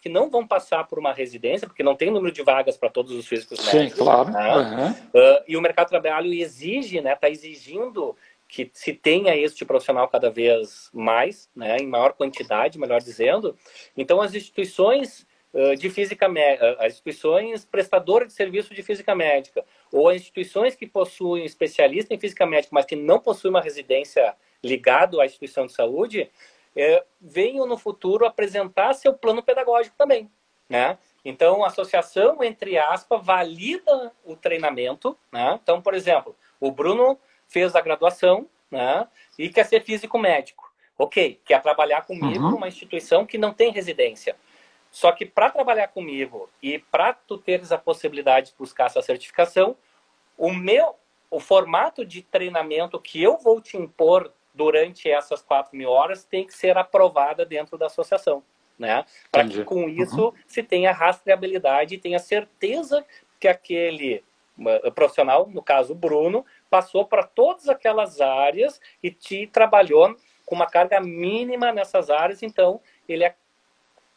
que não vão passar por uma residência, porque não tem número de vagas para todos os físicos médicos. Sim, claro. Né? Uhum. Uh, e o mercado de trabalho exige, está né, tá exigindo que se tenha este profissional cada vez mais, né, em maior quantidade, melhor dizendo. Então, as instituições de física as instituições prestadoras de serviço de física médica, ou as instituições que possuem especialista em física médica, mas que não possuem uma residência ligado à instituição de saúde, é, venham no futuro apresentar seu plano pedagógico também, né? Então, a associação, entre aspas, valida o treinamento, né? Então, por exemplo, o Bruno fez a graduação, né? E quer ser físico médico. Ok, quer trabalhar comigo uhum. numa instituição que não tem residência. Só que para trabalhar comigo e para tu teres a possibilidade de buscar essa certificação, o meu, o formato de treinamento que eu vou te impor durante essas quatro mil horas tem que ser aprovada dentro da associação, né? Para que com uhum. isso uhum. se tenha rastreabilidade e tenha certeza que aquele profissional, no caso o Bruno, passou para todas aquelas áreas e te trabalhou com uma carga mínima nessas áreas, então ele é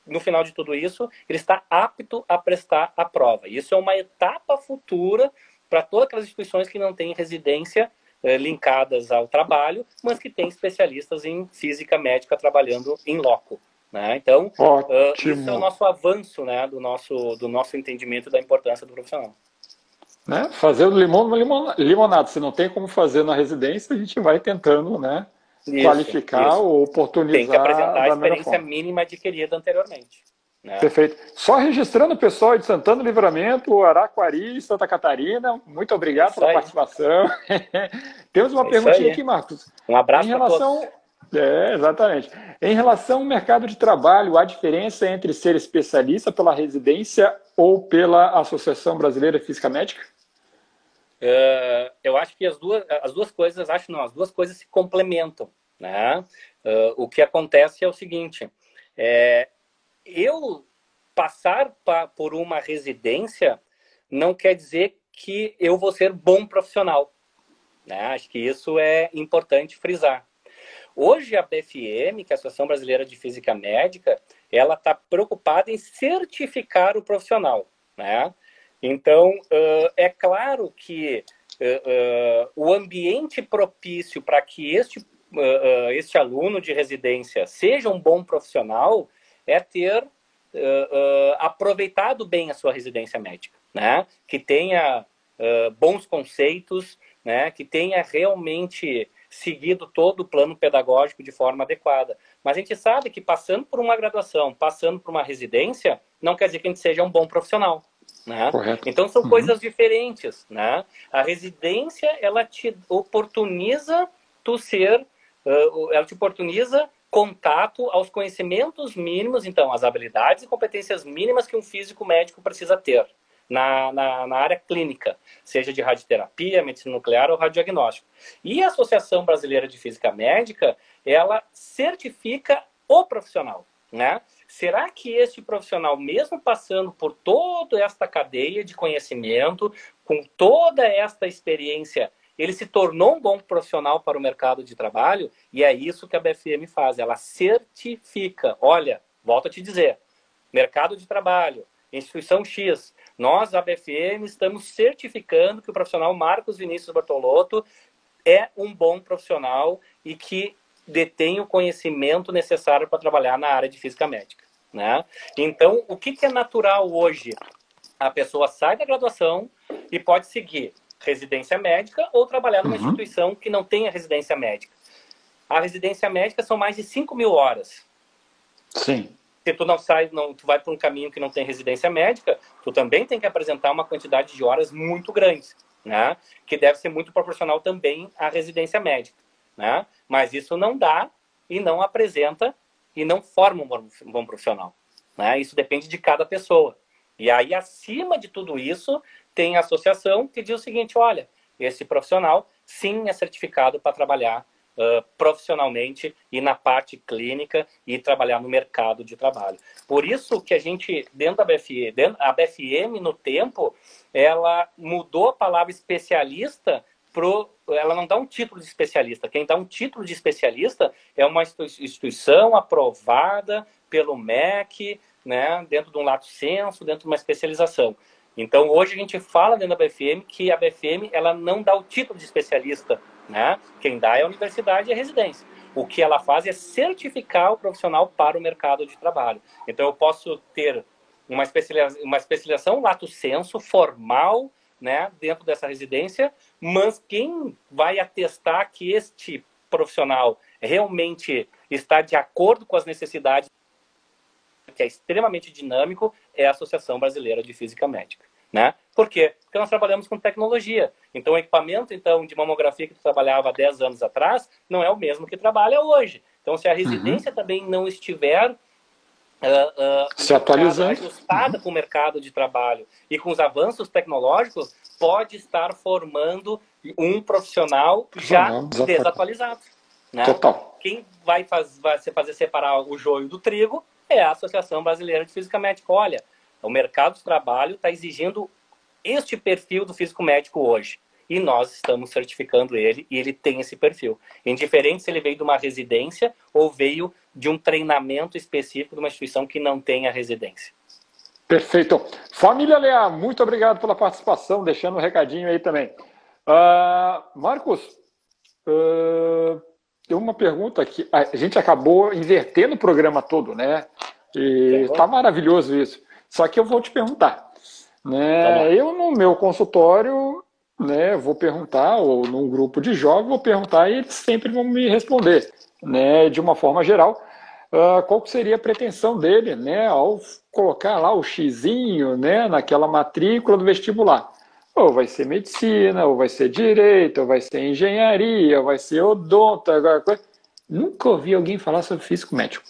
no final de tudo isso, ele está apto a prestar a prova. Isso é uma etapa futura para todas aquelas instituições que não têm residência eh, linkadas ao trabalho, mas que têm especialistas em física médica trabalhando em loco. Né? Então, uh, isso é o nosso avanço né, do, nosso, do nosso entendimento da importância do profissional. Né? Fazer o limão no limonado. Se não tem como fazer na residência, a gente vai tentando né, isso, qualificar isso. ou oportunizar. Tem que apresentar a experiência mínima adquirida anteriormente. Né? Perfeito. Só registrando o pessoal de Santana Livramento, Araquari, Santa Catarina. Muito obrigado pela aí. participação. <laughs> Temos uma é perguntinha aqui, Marcos. Um abraço em relação... É, exatamente. Em relação ao mercado de trabalho, a diferença entre ser especialista pela residência ou pela Associação Brasileira Física Médica? Uh, eu acho que as duas, as duas coisas, acho não, as duas coisas se complementam, né? Uh, o que acontece é o seguinte, é, eu passar pa, por uma residência não quer dizer que eu vou ser bom profissional, né? Acho que isso é importante frisar. Hoje a BFM, que é a Associação Brasileira de Física Médica, ela está preocupada em certificar o profissional, né? Então, uh, é claro que uh, uh, o ambiente propício para que este, este aluno de residência seja um bom profissional é ter aproveitado bem a sua residência médica, né? que tenha bons conceitos, né? que tenha realmente seguido todo o plano pedagógico de forma adequada. Mas a gente sabe que passando por uma graduação, passando por uma residência, não quer dizer que a gente seja um bom profissional. Né? Então são uhum. coisas diferentes, né? A residência ela te oportuniza tu ser, uh, ela te oportuniza contato aos conhecimentos mínimos, então as habilidades e competências mínimas que um físico médico precisa ter. na, na, na, área clínica, seja de radioterapia, medicina nuclear ou radiodiagnóstico. E a Associação Brasileira de Física Médica, ela certifica o profissional, né? Será que este profissional, mesmo passando por toda esta cadeia de conhecimento, com toda esta experiência, ele se tornou um bom profissional para o mercado de trabalho? E é isso que a BFM faz, ela certifica. Olha, volto a te dizer, mercado de trabalho, instituição X, nós, a BFM, estamos certificando que o profissional Marcos Vinícius Bortolotto é um bom profissional e que detém o conhecimento necessário para trabalhar na área de física médica. Né? Então, o que, que é natural hoje? A pessoa sai da graduação e pode seguir residência médica ou trabalhar numa uhum. instituição que não tenha residência médica. A residência médica são mais de 5 mil horas. Sim. Se tu não sai, não, tu vai para um caminho que não tem residência médica, tu também tem que apresentar uma quantidade de horas muito grande, né? Que deve ser muito proporcional também à residência médica né? Mas isso não dá e não apresenta e não forma um bom profissional, né? Isso depende de cada pessoa. E aí, acima de tudo isso, tem a associação que diz o seguinte: olha, esse profissional sim é certificado para trabalhar uh, profissionalmente e na parte clínica e trabalhar no mercado de trabalho. Por isso que a gente, dentro da BFM, dentro, a BFM, no tempo, ela mudou a palavra especialista pro, ela não dá um título de especialista. Quem dá um título de especialista é uma instituição aprovada pelo MEC, né, dentro de um lato senso, dentro de uma especialização. Então, hoje a gente fala dentro da BFM que a BFM ela não dá o título de especialista, né? Quem dá é a universidade e a residência. O que ela faz é certificar o profissional para o mercado de trabalho. Então, eu posso ter uma especialização, uma especialização lato senso, formal, né, dentro dessa residência, mas quem vai atestar que este profissional realmente está de acordo com as necessidades, que é extremamente dinâmico, é a Associação Brasileira de Física Médica. Né? Por quê? Porque nós trabalhamos com tecnologia. Então, o equipamento então, de mamografia que tu trabalhava há 10 anos atrás não é o mesmo que trabalha hoje. Então, se a residência uhum. também não estiver uh, uh, se atualizando, ajustada com o mercado de trabalho e com os avanços tecnológicos, pode estar formando um profissional já desatualizado. Né? Total. Quem vai, faz, vai fazer separar o joio do trigo é a Associação Brasileira de Física Médica. Olha, o mercado de trabalho está exigindo este perfil do físico médico hoje. E nós estamos certificando ele e ele tem esse perfil. Indiferente se ele veio de uma residência ou veio de um treinamento específico de uma instituição que não tenha residência. Perfeito. Família Leá, muito obrigado pela participação, deixando um recadinho aí também. Uh, Marcos, uh, tem uma pergunta que a gente acabou invertendo o programa todo, né? E tá maravilhoso isso. Só que eu vou te perguntar. Né? Tá eu, no meu consultório, né, vou perguntar, ou num grupo de jovens, vou perguntar e eles sempre vão me responder, né, de uma forma geral uh, qual seria a pretensão dele, né, ao colocar lá o xizinho, né, naquela matrícula do vestibular. Ou vai ser medicina, ou vai ser direito, ou vai ser engenharia, ou vai ser odonto, agora coisa. Nunca ouvi alguém falar sobre físico médico.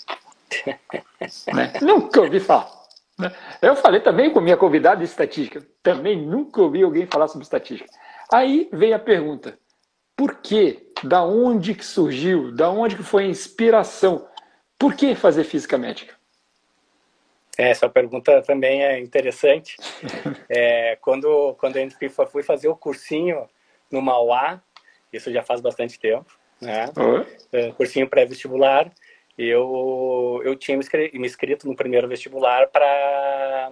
<laughs> né? Nunca ouvi falar. Né? Eu falei também com minha convidada de estatística. Também nunca ouvi alguém falar sobre estatística. Aí vem a pergunta: por quê? Da onde que surgiu? Da onde que foi a inspiração? Por que fazer física médica? Essa pergunta também é interessante. <laughs> É, quando, quando a gente fui fazer o cursinho no Mauá, isso já faz bastante tempo, né? Uhum. cursinho pré-vestibular, eu, eu tinha me inscrito no primeiro vestibular para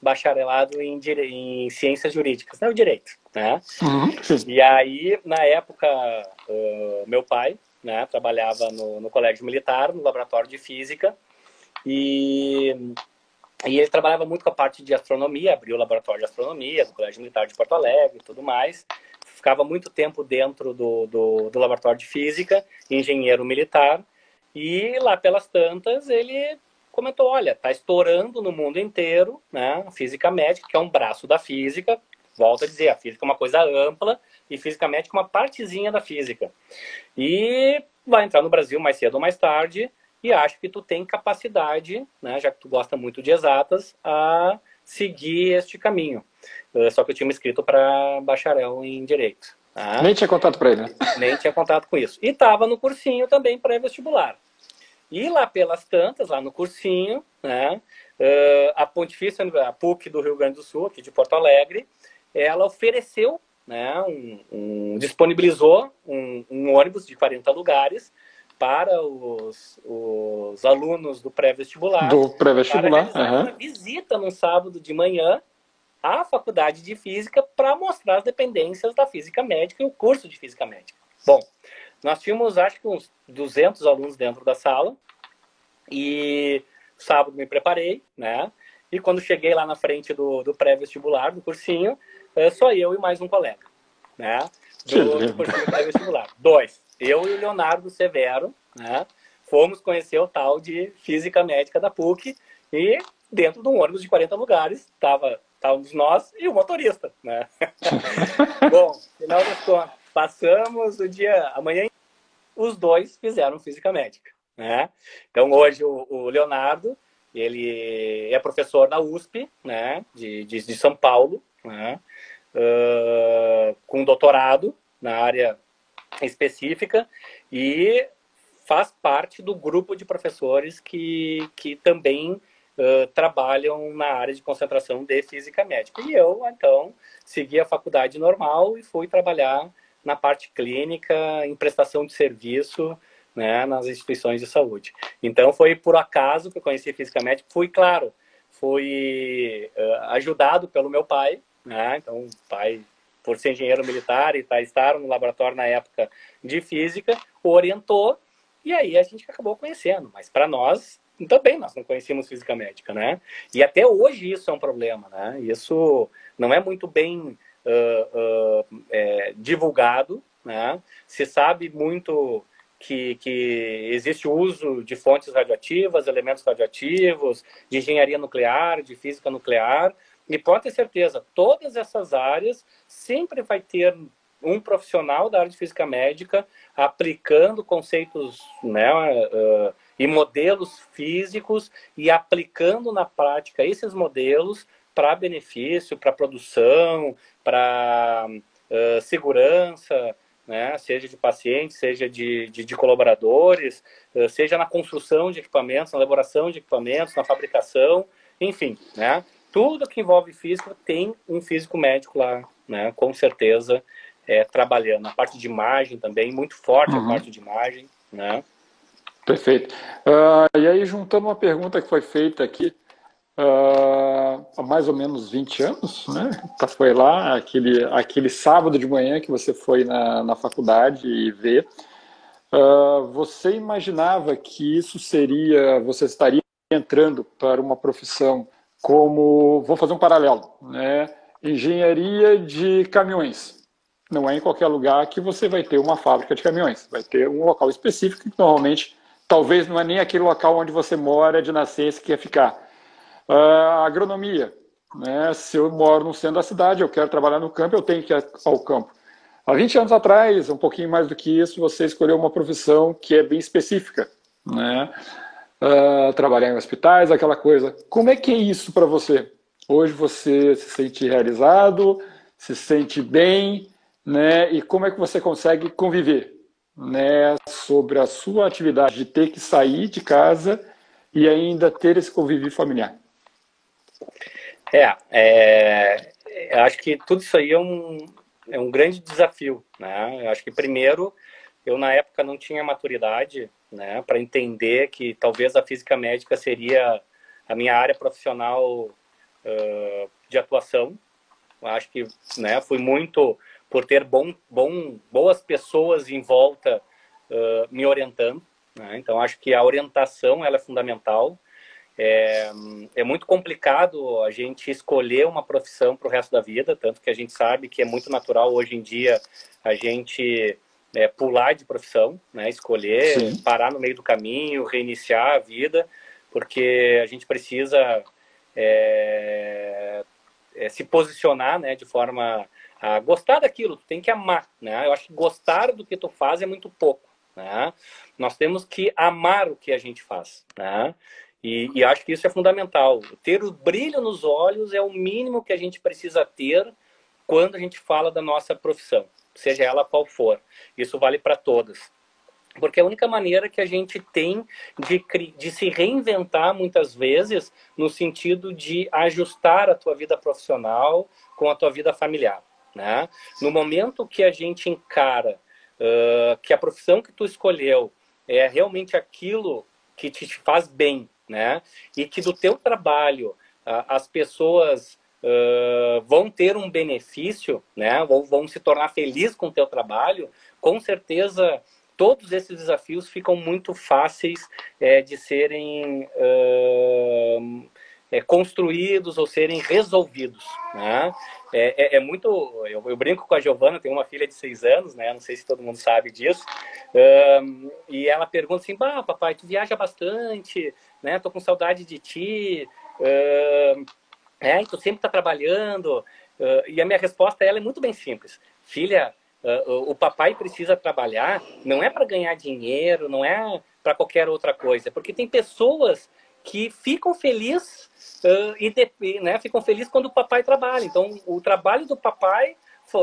bacharelado em, em ciências jurídicas, né? O direito, né? Uhum. E aí, na época, uh, meu pai, né? Trabalhava no, no colégio militar, no laboratório de física. E, e ele trabalhava muito com a parte de astronomia, abriu o laboratório de astronomia do Colégio Militar de Porto Alegre e tudo mais. Ficava muito tempo dentro do, do, do laboratório de física, engenheiro militar. E lá pelas tantas, ele comentou: olha, está estourando no mundo inteiro né, a física médica, que é um braço da física. Volto a dizer, a física é uma coisa ampla e física médica é uma partezinha da física. E vai entrar no Brasil mais cedo ou mais tarde e acho que tu tem capacidade, né, já que tu gosta muito de exatas, a seguir este caminho. Uh, só que eu tinha me inscrito para bacharel em Direito. Tá? Nem tinha contato para ele, né? Nem tinha contato com isso. E estava no cursinho também pré-vestibular. E lá pelas tantas, lá no cursinho, né, uh, a Pontifícia, a PUC do Rio Grande do Sul, aqui de Porto Alegre, ela ofereceu, né, um, um disponibilizou um, um, ônibus de 40 lugares para os, os alunos do pré-vestibular. Do pré-vestibular, uhum. uma visita no sábado de manhã à faculdade de física para mostrar as dependências da física médica e o curso de física médica. Bom, nós tínhamos, acho que uns 200 alunos dentro da sala e sábado me preparei, né? E quando cheguei lá na frente do, do pré-vestibular, do cursinho, é só eu e mais um colega, né? Do, do cursinho pré-vestibular. Dois. Eu e o Leonardo Severo, né? Fomos conhecer o tal de Física Médica da PUC e dentro de um ônibus de 40 lugares, estava estávamos nós e o motorista, né? <laughs> Bom, final das contas, passamos o dia, amanhã os dois fizeram física médica, né? Então hoje o, o Leonardo, ele é professor na USP, né, de, de, de São Paulo, né, uh, com doutorado na área específica e faz parte do grupo de professores que, que também uh, trabalham na área de concentração de física médica. E eu, então, segui a faculdade normal e fui trabalhar na parte clínica, em prestação de serviço, né, nas instituições de saúde. Então, foi por acaso que eu conheci física médica. Fui, claro, fui uh, ajudado pelo meu pai, né, então, o pai por ser engenheiro militar e estar no laboratório na época de física, orientou e aí a gente acabou conhecendo. Mas para nós, também nós não conhecíamos física médica, né? E até hoje isso é um problema, né? Isso não é muito bem uh, uh, é, divulgado, né? Se sabe muito que, que existe o uso de fontes radioativas, elementos radioativos, de engenharia nuclear, de física nuclear, e pode ter certeza, todas essas áreas sempre vai ter um profissional da área de física médica aplicando conceitos né, uh, e modelos físicos e aplicando na prática esses modelos para benefício, para produção, para uh, segurança, né, seja de pacientes, seja de, de, de colaboradores, uh, seja na construção de equipamentos, na elaboração de equipamentos, na fabricação, enfim, né? tudo que envolve física tem um físico médico lá, né? Com certeza, é, trabalhando. A parte de imagem também, muito forte uhum. a parte de imagem, né? Perfeito. Uh, e aí, juntando uma pergunta que foi feita aqui uh, há mais ou menos 20 anos, né? Tá, foi lá, aquele, aquele sábado de manhã que você foi na, na faculdade e ver. Uh, você imaginava que isso seria, você estaria entrando para uma profissão como, vou fazer um paralelo, né? engenharia de caminhões. Não é em qualquer lugar que você vai ter uma fábrica de caminhões. Vai ter um local específico que normalmente, talvez não é nem aquele local onde você mora de nascença que quer ficar. Uh, agronomia. Né? Se eu moro no centro da cidade, eu quero trabalhar no campo, eu tenho que ir ao campo. Há 20 anos atrás, um pouquinho mais do que isso, você escolheu uma profissão que é bem específica. Né? uh, trabalhar em hospitais, aquela coisa. Como é que é isso para você? Hoje você se sente realizado, se sente bem, né? E como é que você consegue conviver, né? Sobre a sua atividade de ter que sair de casa e ainda ter esse convívio familiar. É, é eu acho que tudo isso aí é um, é um grande desafio, né? Eu acho que primeiro eu na época não tinha maturidade né, para entender que talvez a física médica seria a minha área profissional uh, de atuação. Eu acho que né, fui muito por ter bom, bom, boas pessoas em volta uh, me orientando. Né? Então, acho que a orientação ela é fundamental. É, é muito complicado a gente escolher uma profissão para o resto da vida, tanto que a gente sabe que é muito natural hoje em dia a gente é, pular de profissão, né? escolher, Sim. parar no meio do caminho, reiniciar a vida, porque a gente precisa é, é, se posicionar né, de forma a gostar daquilo, tu tem que amar. Né? Eu acho que gostar do que tu faz é muito pouco. Né? Nós temos que amar o que a gente faz. Né? E, e, acho que isso é fundamental. Ter o brilho nos olhos é o mínimo que a gente precisa ter quando a gente fala da nossa profissão, seja ela qual for. Isso vale para todas. Porque é a única maneira que a gente tem de, de se reinventar muitas vezes no sentido de ajustar a tua vida profissional com a tua vida familiar. Né? No momento que a gente encara uh, que a profissão que tu escolheu é realmente aquilo que te faz bem, né? E que do teu trabalho as pessoas uh, vão ter um benefício, né? Vão, vão se tornar felizes com o teu trabalho, com certeza todos esses desafios ficam muito fáceis é, de serem uh, é, construídos ou serem resolvidos. Né? É, é, é muito. Eu, eu, brinco com a Giovana, tenho uma filha de seis anos, né? Não sei se todo mundo sabe disso. Um, e ela pergunta assim: Bah, papai, tu viaja bastante, né? Tô com saudade de ti. Um, é, tu sempre tá trabalhando. Uh, e a minha resposta ela é muito bem simples. Filha, Uh, o papai precisa trabalhar não é para ganhar dinheiro, não é para qualquer outra coisa, porque tem pessoas que ficam felizes uh, e de, né, ficam felizes quando o papai trabalha. Então, o trabalho do papai,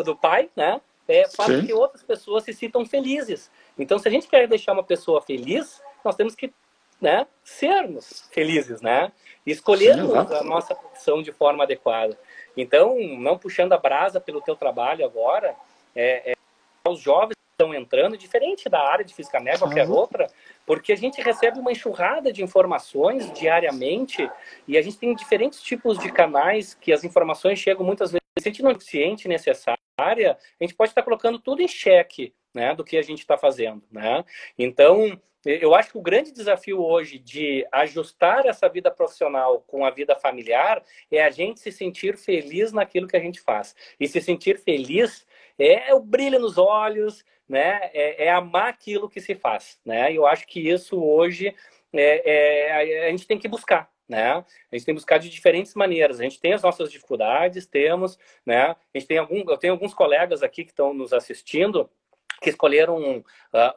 do pai, né, é, faz Sim. que outras pessoas se sintam felizes. Então, se a gente quer deixar uma pessoa feliz, nós temos que né, sermos felizes, né? Escolhermos Sim, a nossa profissão de forma adequada. Então, não puxando a brasa pelo teu trabalho agora, é, é, os jovens estão entrando, diferente da área de física média, qualquer uhum. outra, porque a gente recebe uma enxurrada de informações diariamente e a gente tem diferentes tipos de canais que as informações chegam muitas vezes. Se a gente não é necessária, a gente pode estar colocando tudo em xeque né, do que a gente está fazendo. Né? Então, eu acho que o grande desafio hoje de ajustar essa vida profissional com a vida familiar é a gente se sentir feliz naquilo que a gente faz. E se sentir feliz é o brilho nos olhos, né? É, é amar aquilo que se faz, né? Eu acho que isso hoje é, é, a gente tem que buscar, né? A gente tem que buscar de diferentes maneiras. A gente tem as nossas dificuldades, temos, né? A gente tem algum, eu tenho alguns colegas aqui que estão nos assistindo que escolheram uh,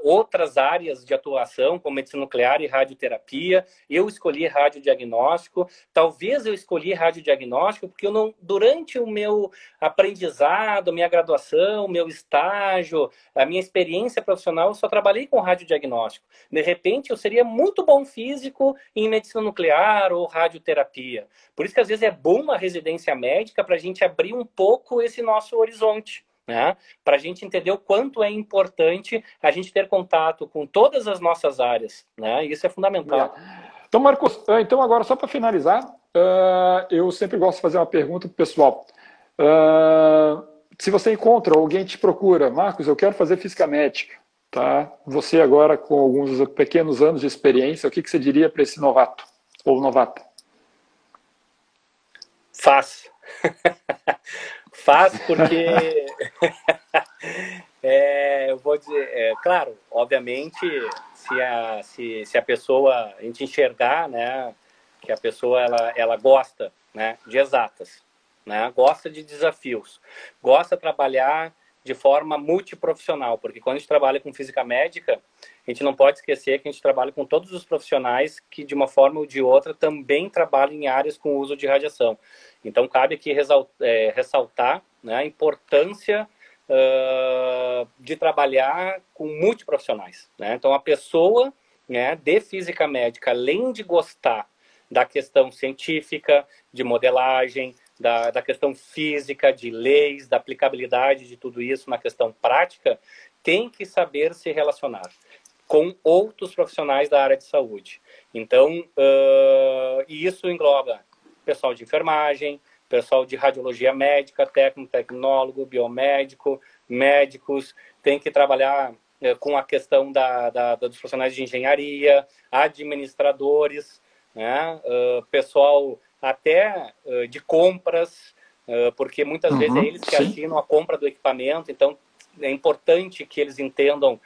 outras áreas de atuação, como medicina nuclear e radioterapia. Eu escolhi radiodiagnóstico. Talvez eu escolhi radiodiagnóstico porque eu não, durante o meu aprendizado, minha graduação, meu estágio, a minha experiência profissional, eu só trabalhei com radiodiagnóstico. De repente, eu seria muito bom físico em medicina nuclear ou radioterapia. Por isso que às vezes é bom a residência médica para a gente abrir um pouco esse nosso horizonte né? Para a gente entender o quanto é importante a gente ter contato com todas as nossas áreas, né? Isso é fundamental. É. Então, Marcos, ah, então agora só para finalizar, uh, eu sempre gosto de fazer uma pergunta para o pessoal. Uh, se você encontra, alguém te procura, Marcos, eu quero fazer física médica, tá? Você agora com alguns pequenos anos de experiência, o que, que você diria para esse novato ou novata? Fácil. <laughs> Faz porque. <laughs> é, eu vou dizer, é, claro, obviamente, se a, se, se a pessoa, a gente enxergar, né, que a pessoa ela, ela gosta né, de exatas, né, gosta de desafios, gosta de trabalhar de forma multiprofissional, porque quando a gente trabalha com física médica, a gente não pode esquecer que a gente trabalha com todos os profissionais que, de uma forma ou de outra, também trabalham em áreas com uso de radiação. Então, cabe aqui é, ressaltar né, a importância uh, de trabalhar com multiprofissionais. Né? Então, a pessoa né, de física médica, além de gostar da questão científica, de modelagem, da, da questão física, de leis, da aplicabilidade de tudo isso na questão prática, tem que saber se relacionar com outros profissionais da área de saúde. Então, uh, isso engloba pessoal de enfermagem, pessoal de radiologia médica, técnico, tecnólogo, biomédico, médicos, tem que trabalhar eh, com a questão da, da, dos profissionais de engenharia, administradores, né? Uh, pessoal até uh, de compras, uh, porque muitas uhum, vezes é eles que sim. assinam a compra do equipamento, então é importante que eles entendam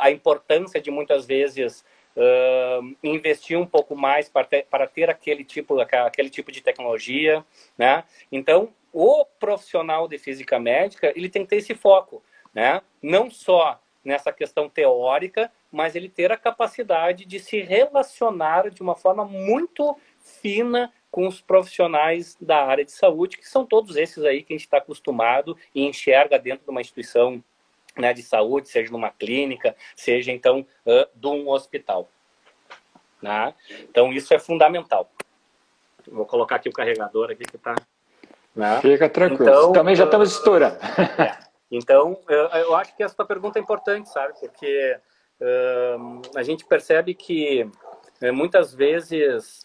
a importância de muitas vezes uh, investir um pouco mais para ter, para ter aquele tipo aquele tipo de tecnologia, né? Então, o profissional de física médica ele tem que ter esse foco, né? Não só nessa questão teórica, mas ele ter a capacidade de se relacionar de uma forma muito fina com os profissionais da área de saúde, que são todos esses aí que a gente está acostumado e enxerga dentro de uma instituição né, de saúde, seja numa clínica, seja então uh, de um hospital. Né? Então isso é fundamental. Vou colocar aqui o carregador aqui que está. Né? Fica tranquilo. Então, Também já estamos estourando. É. Então eu, eu, acho que essa pergunta é importante, sabe? Porque uh, a gente percebe que é, muitas vezes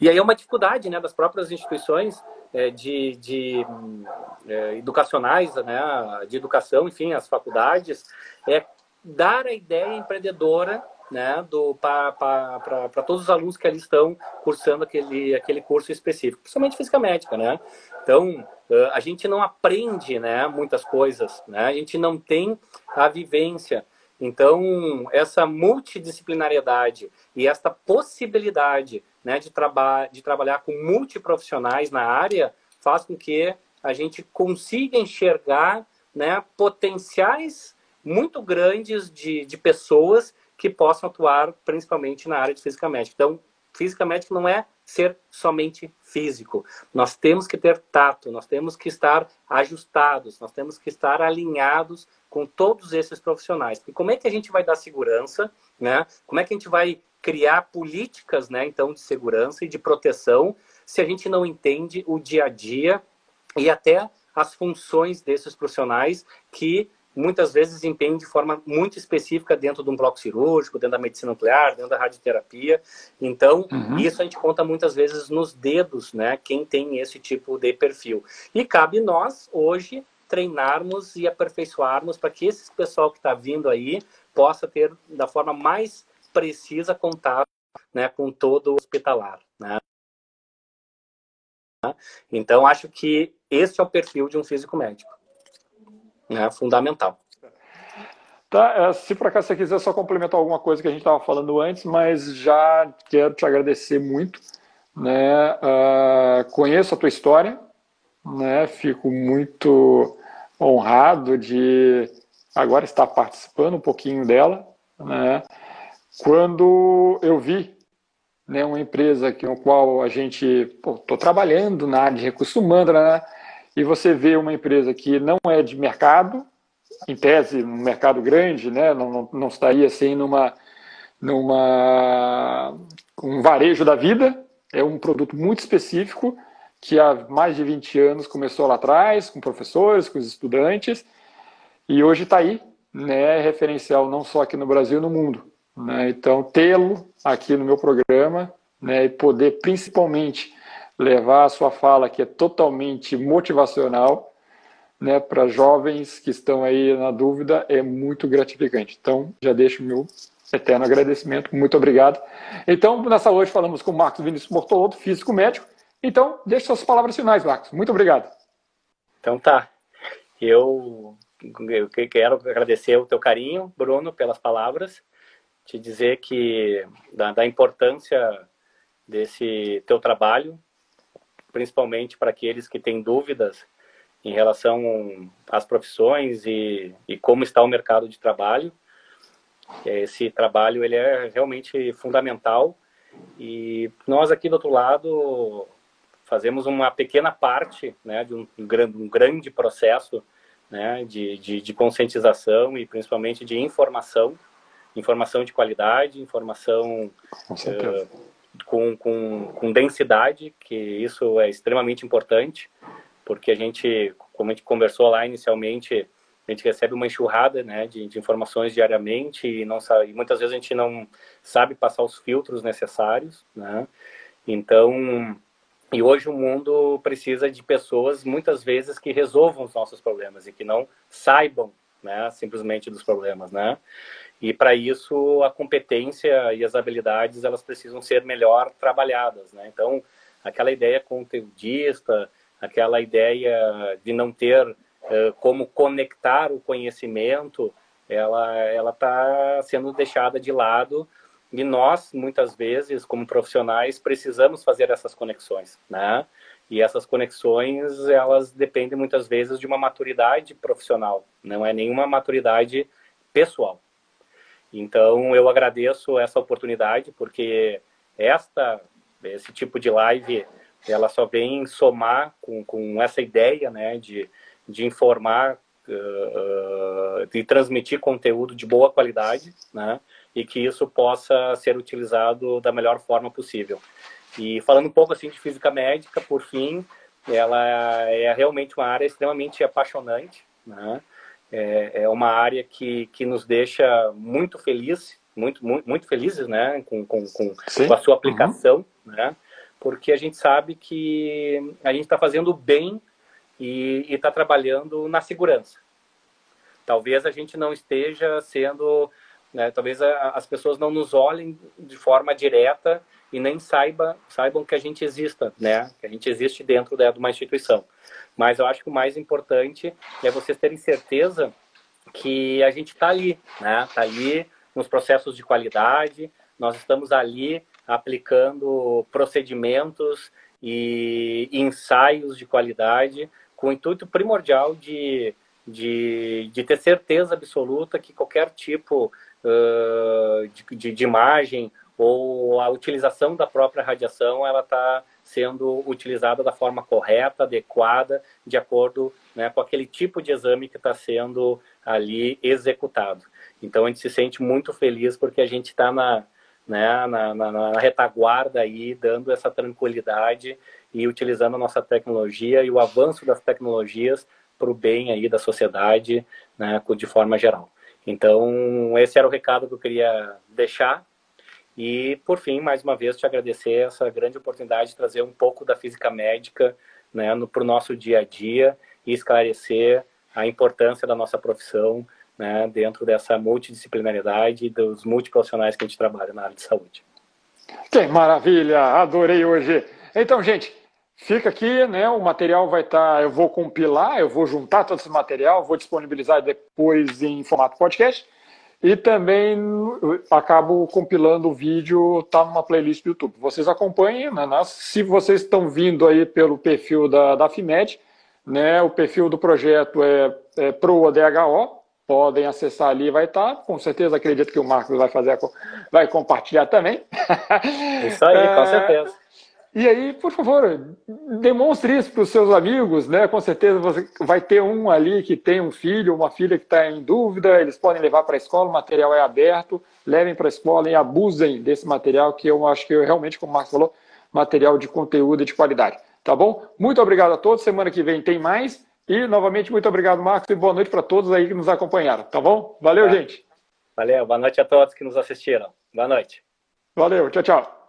e aí é uma dificuldade né, das próprias instituições é, de, de é, educacionais, né, de educação, enfim, as faculdades, é dar a ideia empreendedora né, para todos os alunos que ali estão cursando aquele, aquele curso específico, principalmente física médica, né? Então, a gente não aprende, né, muitas coisas, né? A gente não tem a vivência. Então, essa multidisciplinariedade e esta possibilidade né, de, traba de trabalhar com multiprofissionais na área faz com que a gente consiga enxergar né, potenciais muito grandes de, de pessoas que possam atuar principalmente na área de física médica. Então, física médica não é ser somente físico. Nós temos que ter tato, nós temos que estar ajustados, nós temos que estar alinhados com todos esses profissionais. E como é que a gente vai dar segurança, né? Como é que a gente vai criar políticas, né, então de segurança e de proteção, se a gente não entende o dia a dia e até as funções desses profissionais que muitas vezes desempenham de forma muito específica dentro de um bloco cirúrgico, dentro da medicina nuclear, dentro da radioterapia. Então, uhum. isso a gente conta muitas vezes nos dedos, né? Quem tem esse tipo de perfil. E cabe nós, hoje, treinarmos e aperfeiçoarmos para que esse pessoal que está vindo aí possa ter, da forma mais precisa, contato né, com todo o hospitalar. Né? Então, acho que esse é o perfil de um físico médico né, fundamental. Tá, é, se por acaso você quiser só complementar alguma coisa que a gente estava falando antes, mas já quero te agradecer muito. Né? Uh, conheço a tua história, né? fico muito honrado de agora estar participando um pouquinho dela. Né? Quando eu vi né, uma empresa que, no qual a gente estou trabalhando na área de recursos humanos, né? E você vê uma empresa que não é de mercado, em tese, um mercado grande, né, não, não, não estaria assim numa, numa um varejo da vida, é um produto muito específico que há mais de 20 anos começou lá atrás, com professores, com os estudantes, e hoje está aí, né, referencial não só aqui no Brasil, no mundo. Né? Então, tê-lo aqui no meu programa né, e poder principalmente levar a sua fala, que é totalmente motivacional, né, para jovens que estão aí na dúvida, é muito gratificante. Então, já deixo o meu eterno agradecimento, muito obrigado. Então, nessa hoje falamos com o Marcos Vinícius Mortoloto, físico médico. Então, deixe suas palavras finais, Marcos. Muito obrigado. Então tá. Eu, eu quero agradecer o teu carinho, Bruno, pelas palavras. Te dizer que da, da importância desse teu trabalho, principalmente para aqueles que têm dúvidas em relação às profissões e, e como está o mercado de trabalho. Esse trabalho ele é realmente fundamental e nós aqui do outro lado fazemos uma pequena parte né, de um, um grande processo né, de, de, de, conscientização e principalmente de informação, informação de qualidade, informação uh, com, com, com densidade, que isso é extremamente importante, porque a gente, como a gente conversou lá inicialmente, a gente recebe uma enxurrada né, de, de informações diariamente e, não sabe, e muitas vezes a gente não sabe passar os filtros necessários, né? Então, e hoje o mundo precisa de pessoas, muitas vezes, que resolvam os nossos problemas e que não saibam né, simplesmente dos problemas, né? E para isso a competência e as habilidades elas precisam ser melhor trabalhadas, né? Então aquela ideia conteudista, aquela ideia de não ter uh, como conectar o conhecimento, ela ela está sendo deixada de lado e nós muitas vezes como profissionais precisamos fazer essas conexões, né? E essas conexões, elas dependem muitas vezes de uma maturidade profissional, não é nenhuma maturidade pessoal. Então, eu agradeço essa oportunidade, porque esta, esse tipo de live, ela só vem somar com, com essa ideia, né, de, de informar, uh, de transmitir conteúdo de boa qualidade, né, e que isso possa ser utilizado da melhor forma possível. E falando um pouco assim de física médica, por fim, ela é realmente uma área extremamente apaixonante, né? É, é uma área que, que nos deixa muito felizes, muito, muito, muito felizes, né? Com, com, com, com a sua aplicação, uhum. né? Porque a gente sabe que a gente está fazendo bem e está trabalhando na segurança. Talvez a gente não esteja sendo, né, talvez a, as pessoas não nos olhem de forma direta e nem saiba, saibam que a gente exista, né? Que a gente existe dentro de uma instituição. Mas eu acho que o mais importante é vocês terem certeza que a gente está ali, né? Está ali nos processos de qualidade, nós estamos ali aplicando procedimentos e ensaios de qualidade com o intuito primordial de, de, de ter certeza absoluta que qualquer tipo uh, de, de, de imagem ou a utilização da própria radiação ela está sendo utilizada da forma correta, adequada, de acordo né, com aquele tipo de exame que está sendo ali executado. Então a gente se sente muito feliz porque a gente está na, né, na, na, na, retaguarda aí, dando essa tranquilidade e utilizando a nossa tecnologia e o avanço das tecnologias para o bem aí da sociedade, né, de forma geral. Então esse era o recado que eu queria deixar e, por fim, mais uma vez, te agradecer essa grande oportunidade de trazer um pouco da física médica né, para o nosso dia a dia e esclarecer a importância da nossa profissão né, dentro dessa multidisciplinaridade e dos multiprofissionais que a gente trabalha na área de saúde. Que maravilha! Adorei hoje! Então, gente, fica aqui, né? O material vai estar. Tá, eu vou compilar, eu vou juntar todo esse material, vou disponibilizar depois em formato podcast. E também acabo compilando o vídeo, tá numa playlist do YouTube. Vocês acompanhem, né? Se vocês estão vindo aí pelo perfil da, da FIMED, né? O perfil do projeto é, é ProADHO, podem acessar ali, vai estar. Tá. Com certeza acredito que o Marcos vai fazer, vai compartilhar também. Isso aí, com <laughs> é, certeza. E aí, por favor, demonstre isso para os seus amigos, né? Com certeza você vai ter um ali que tem um filho, uma filha que está em dúvida, eles podem levar para a escola, o material é aberto, levem para a escola e abusem desse material, que eu acho que eu, realmente, como o Marcos falou, material de conteúdo e de qualidade. Tá bom? Muito obrigado a todos. Semana que vem tem mais. E, novamente, muito obrigado, Marcos, e boa noite para todos aí que nos acompanharam. Tá bom? Valeu, tá. gente. Valeu. Boa noite a todos que nos assistiram. Boa noite. Valeu. Tchau, tchau.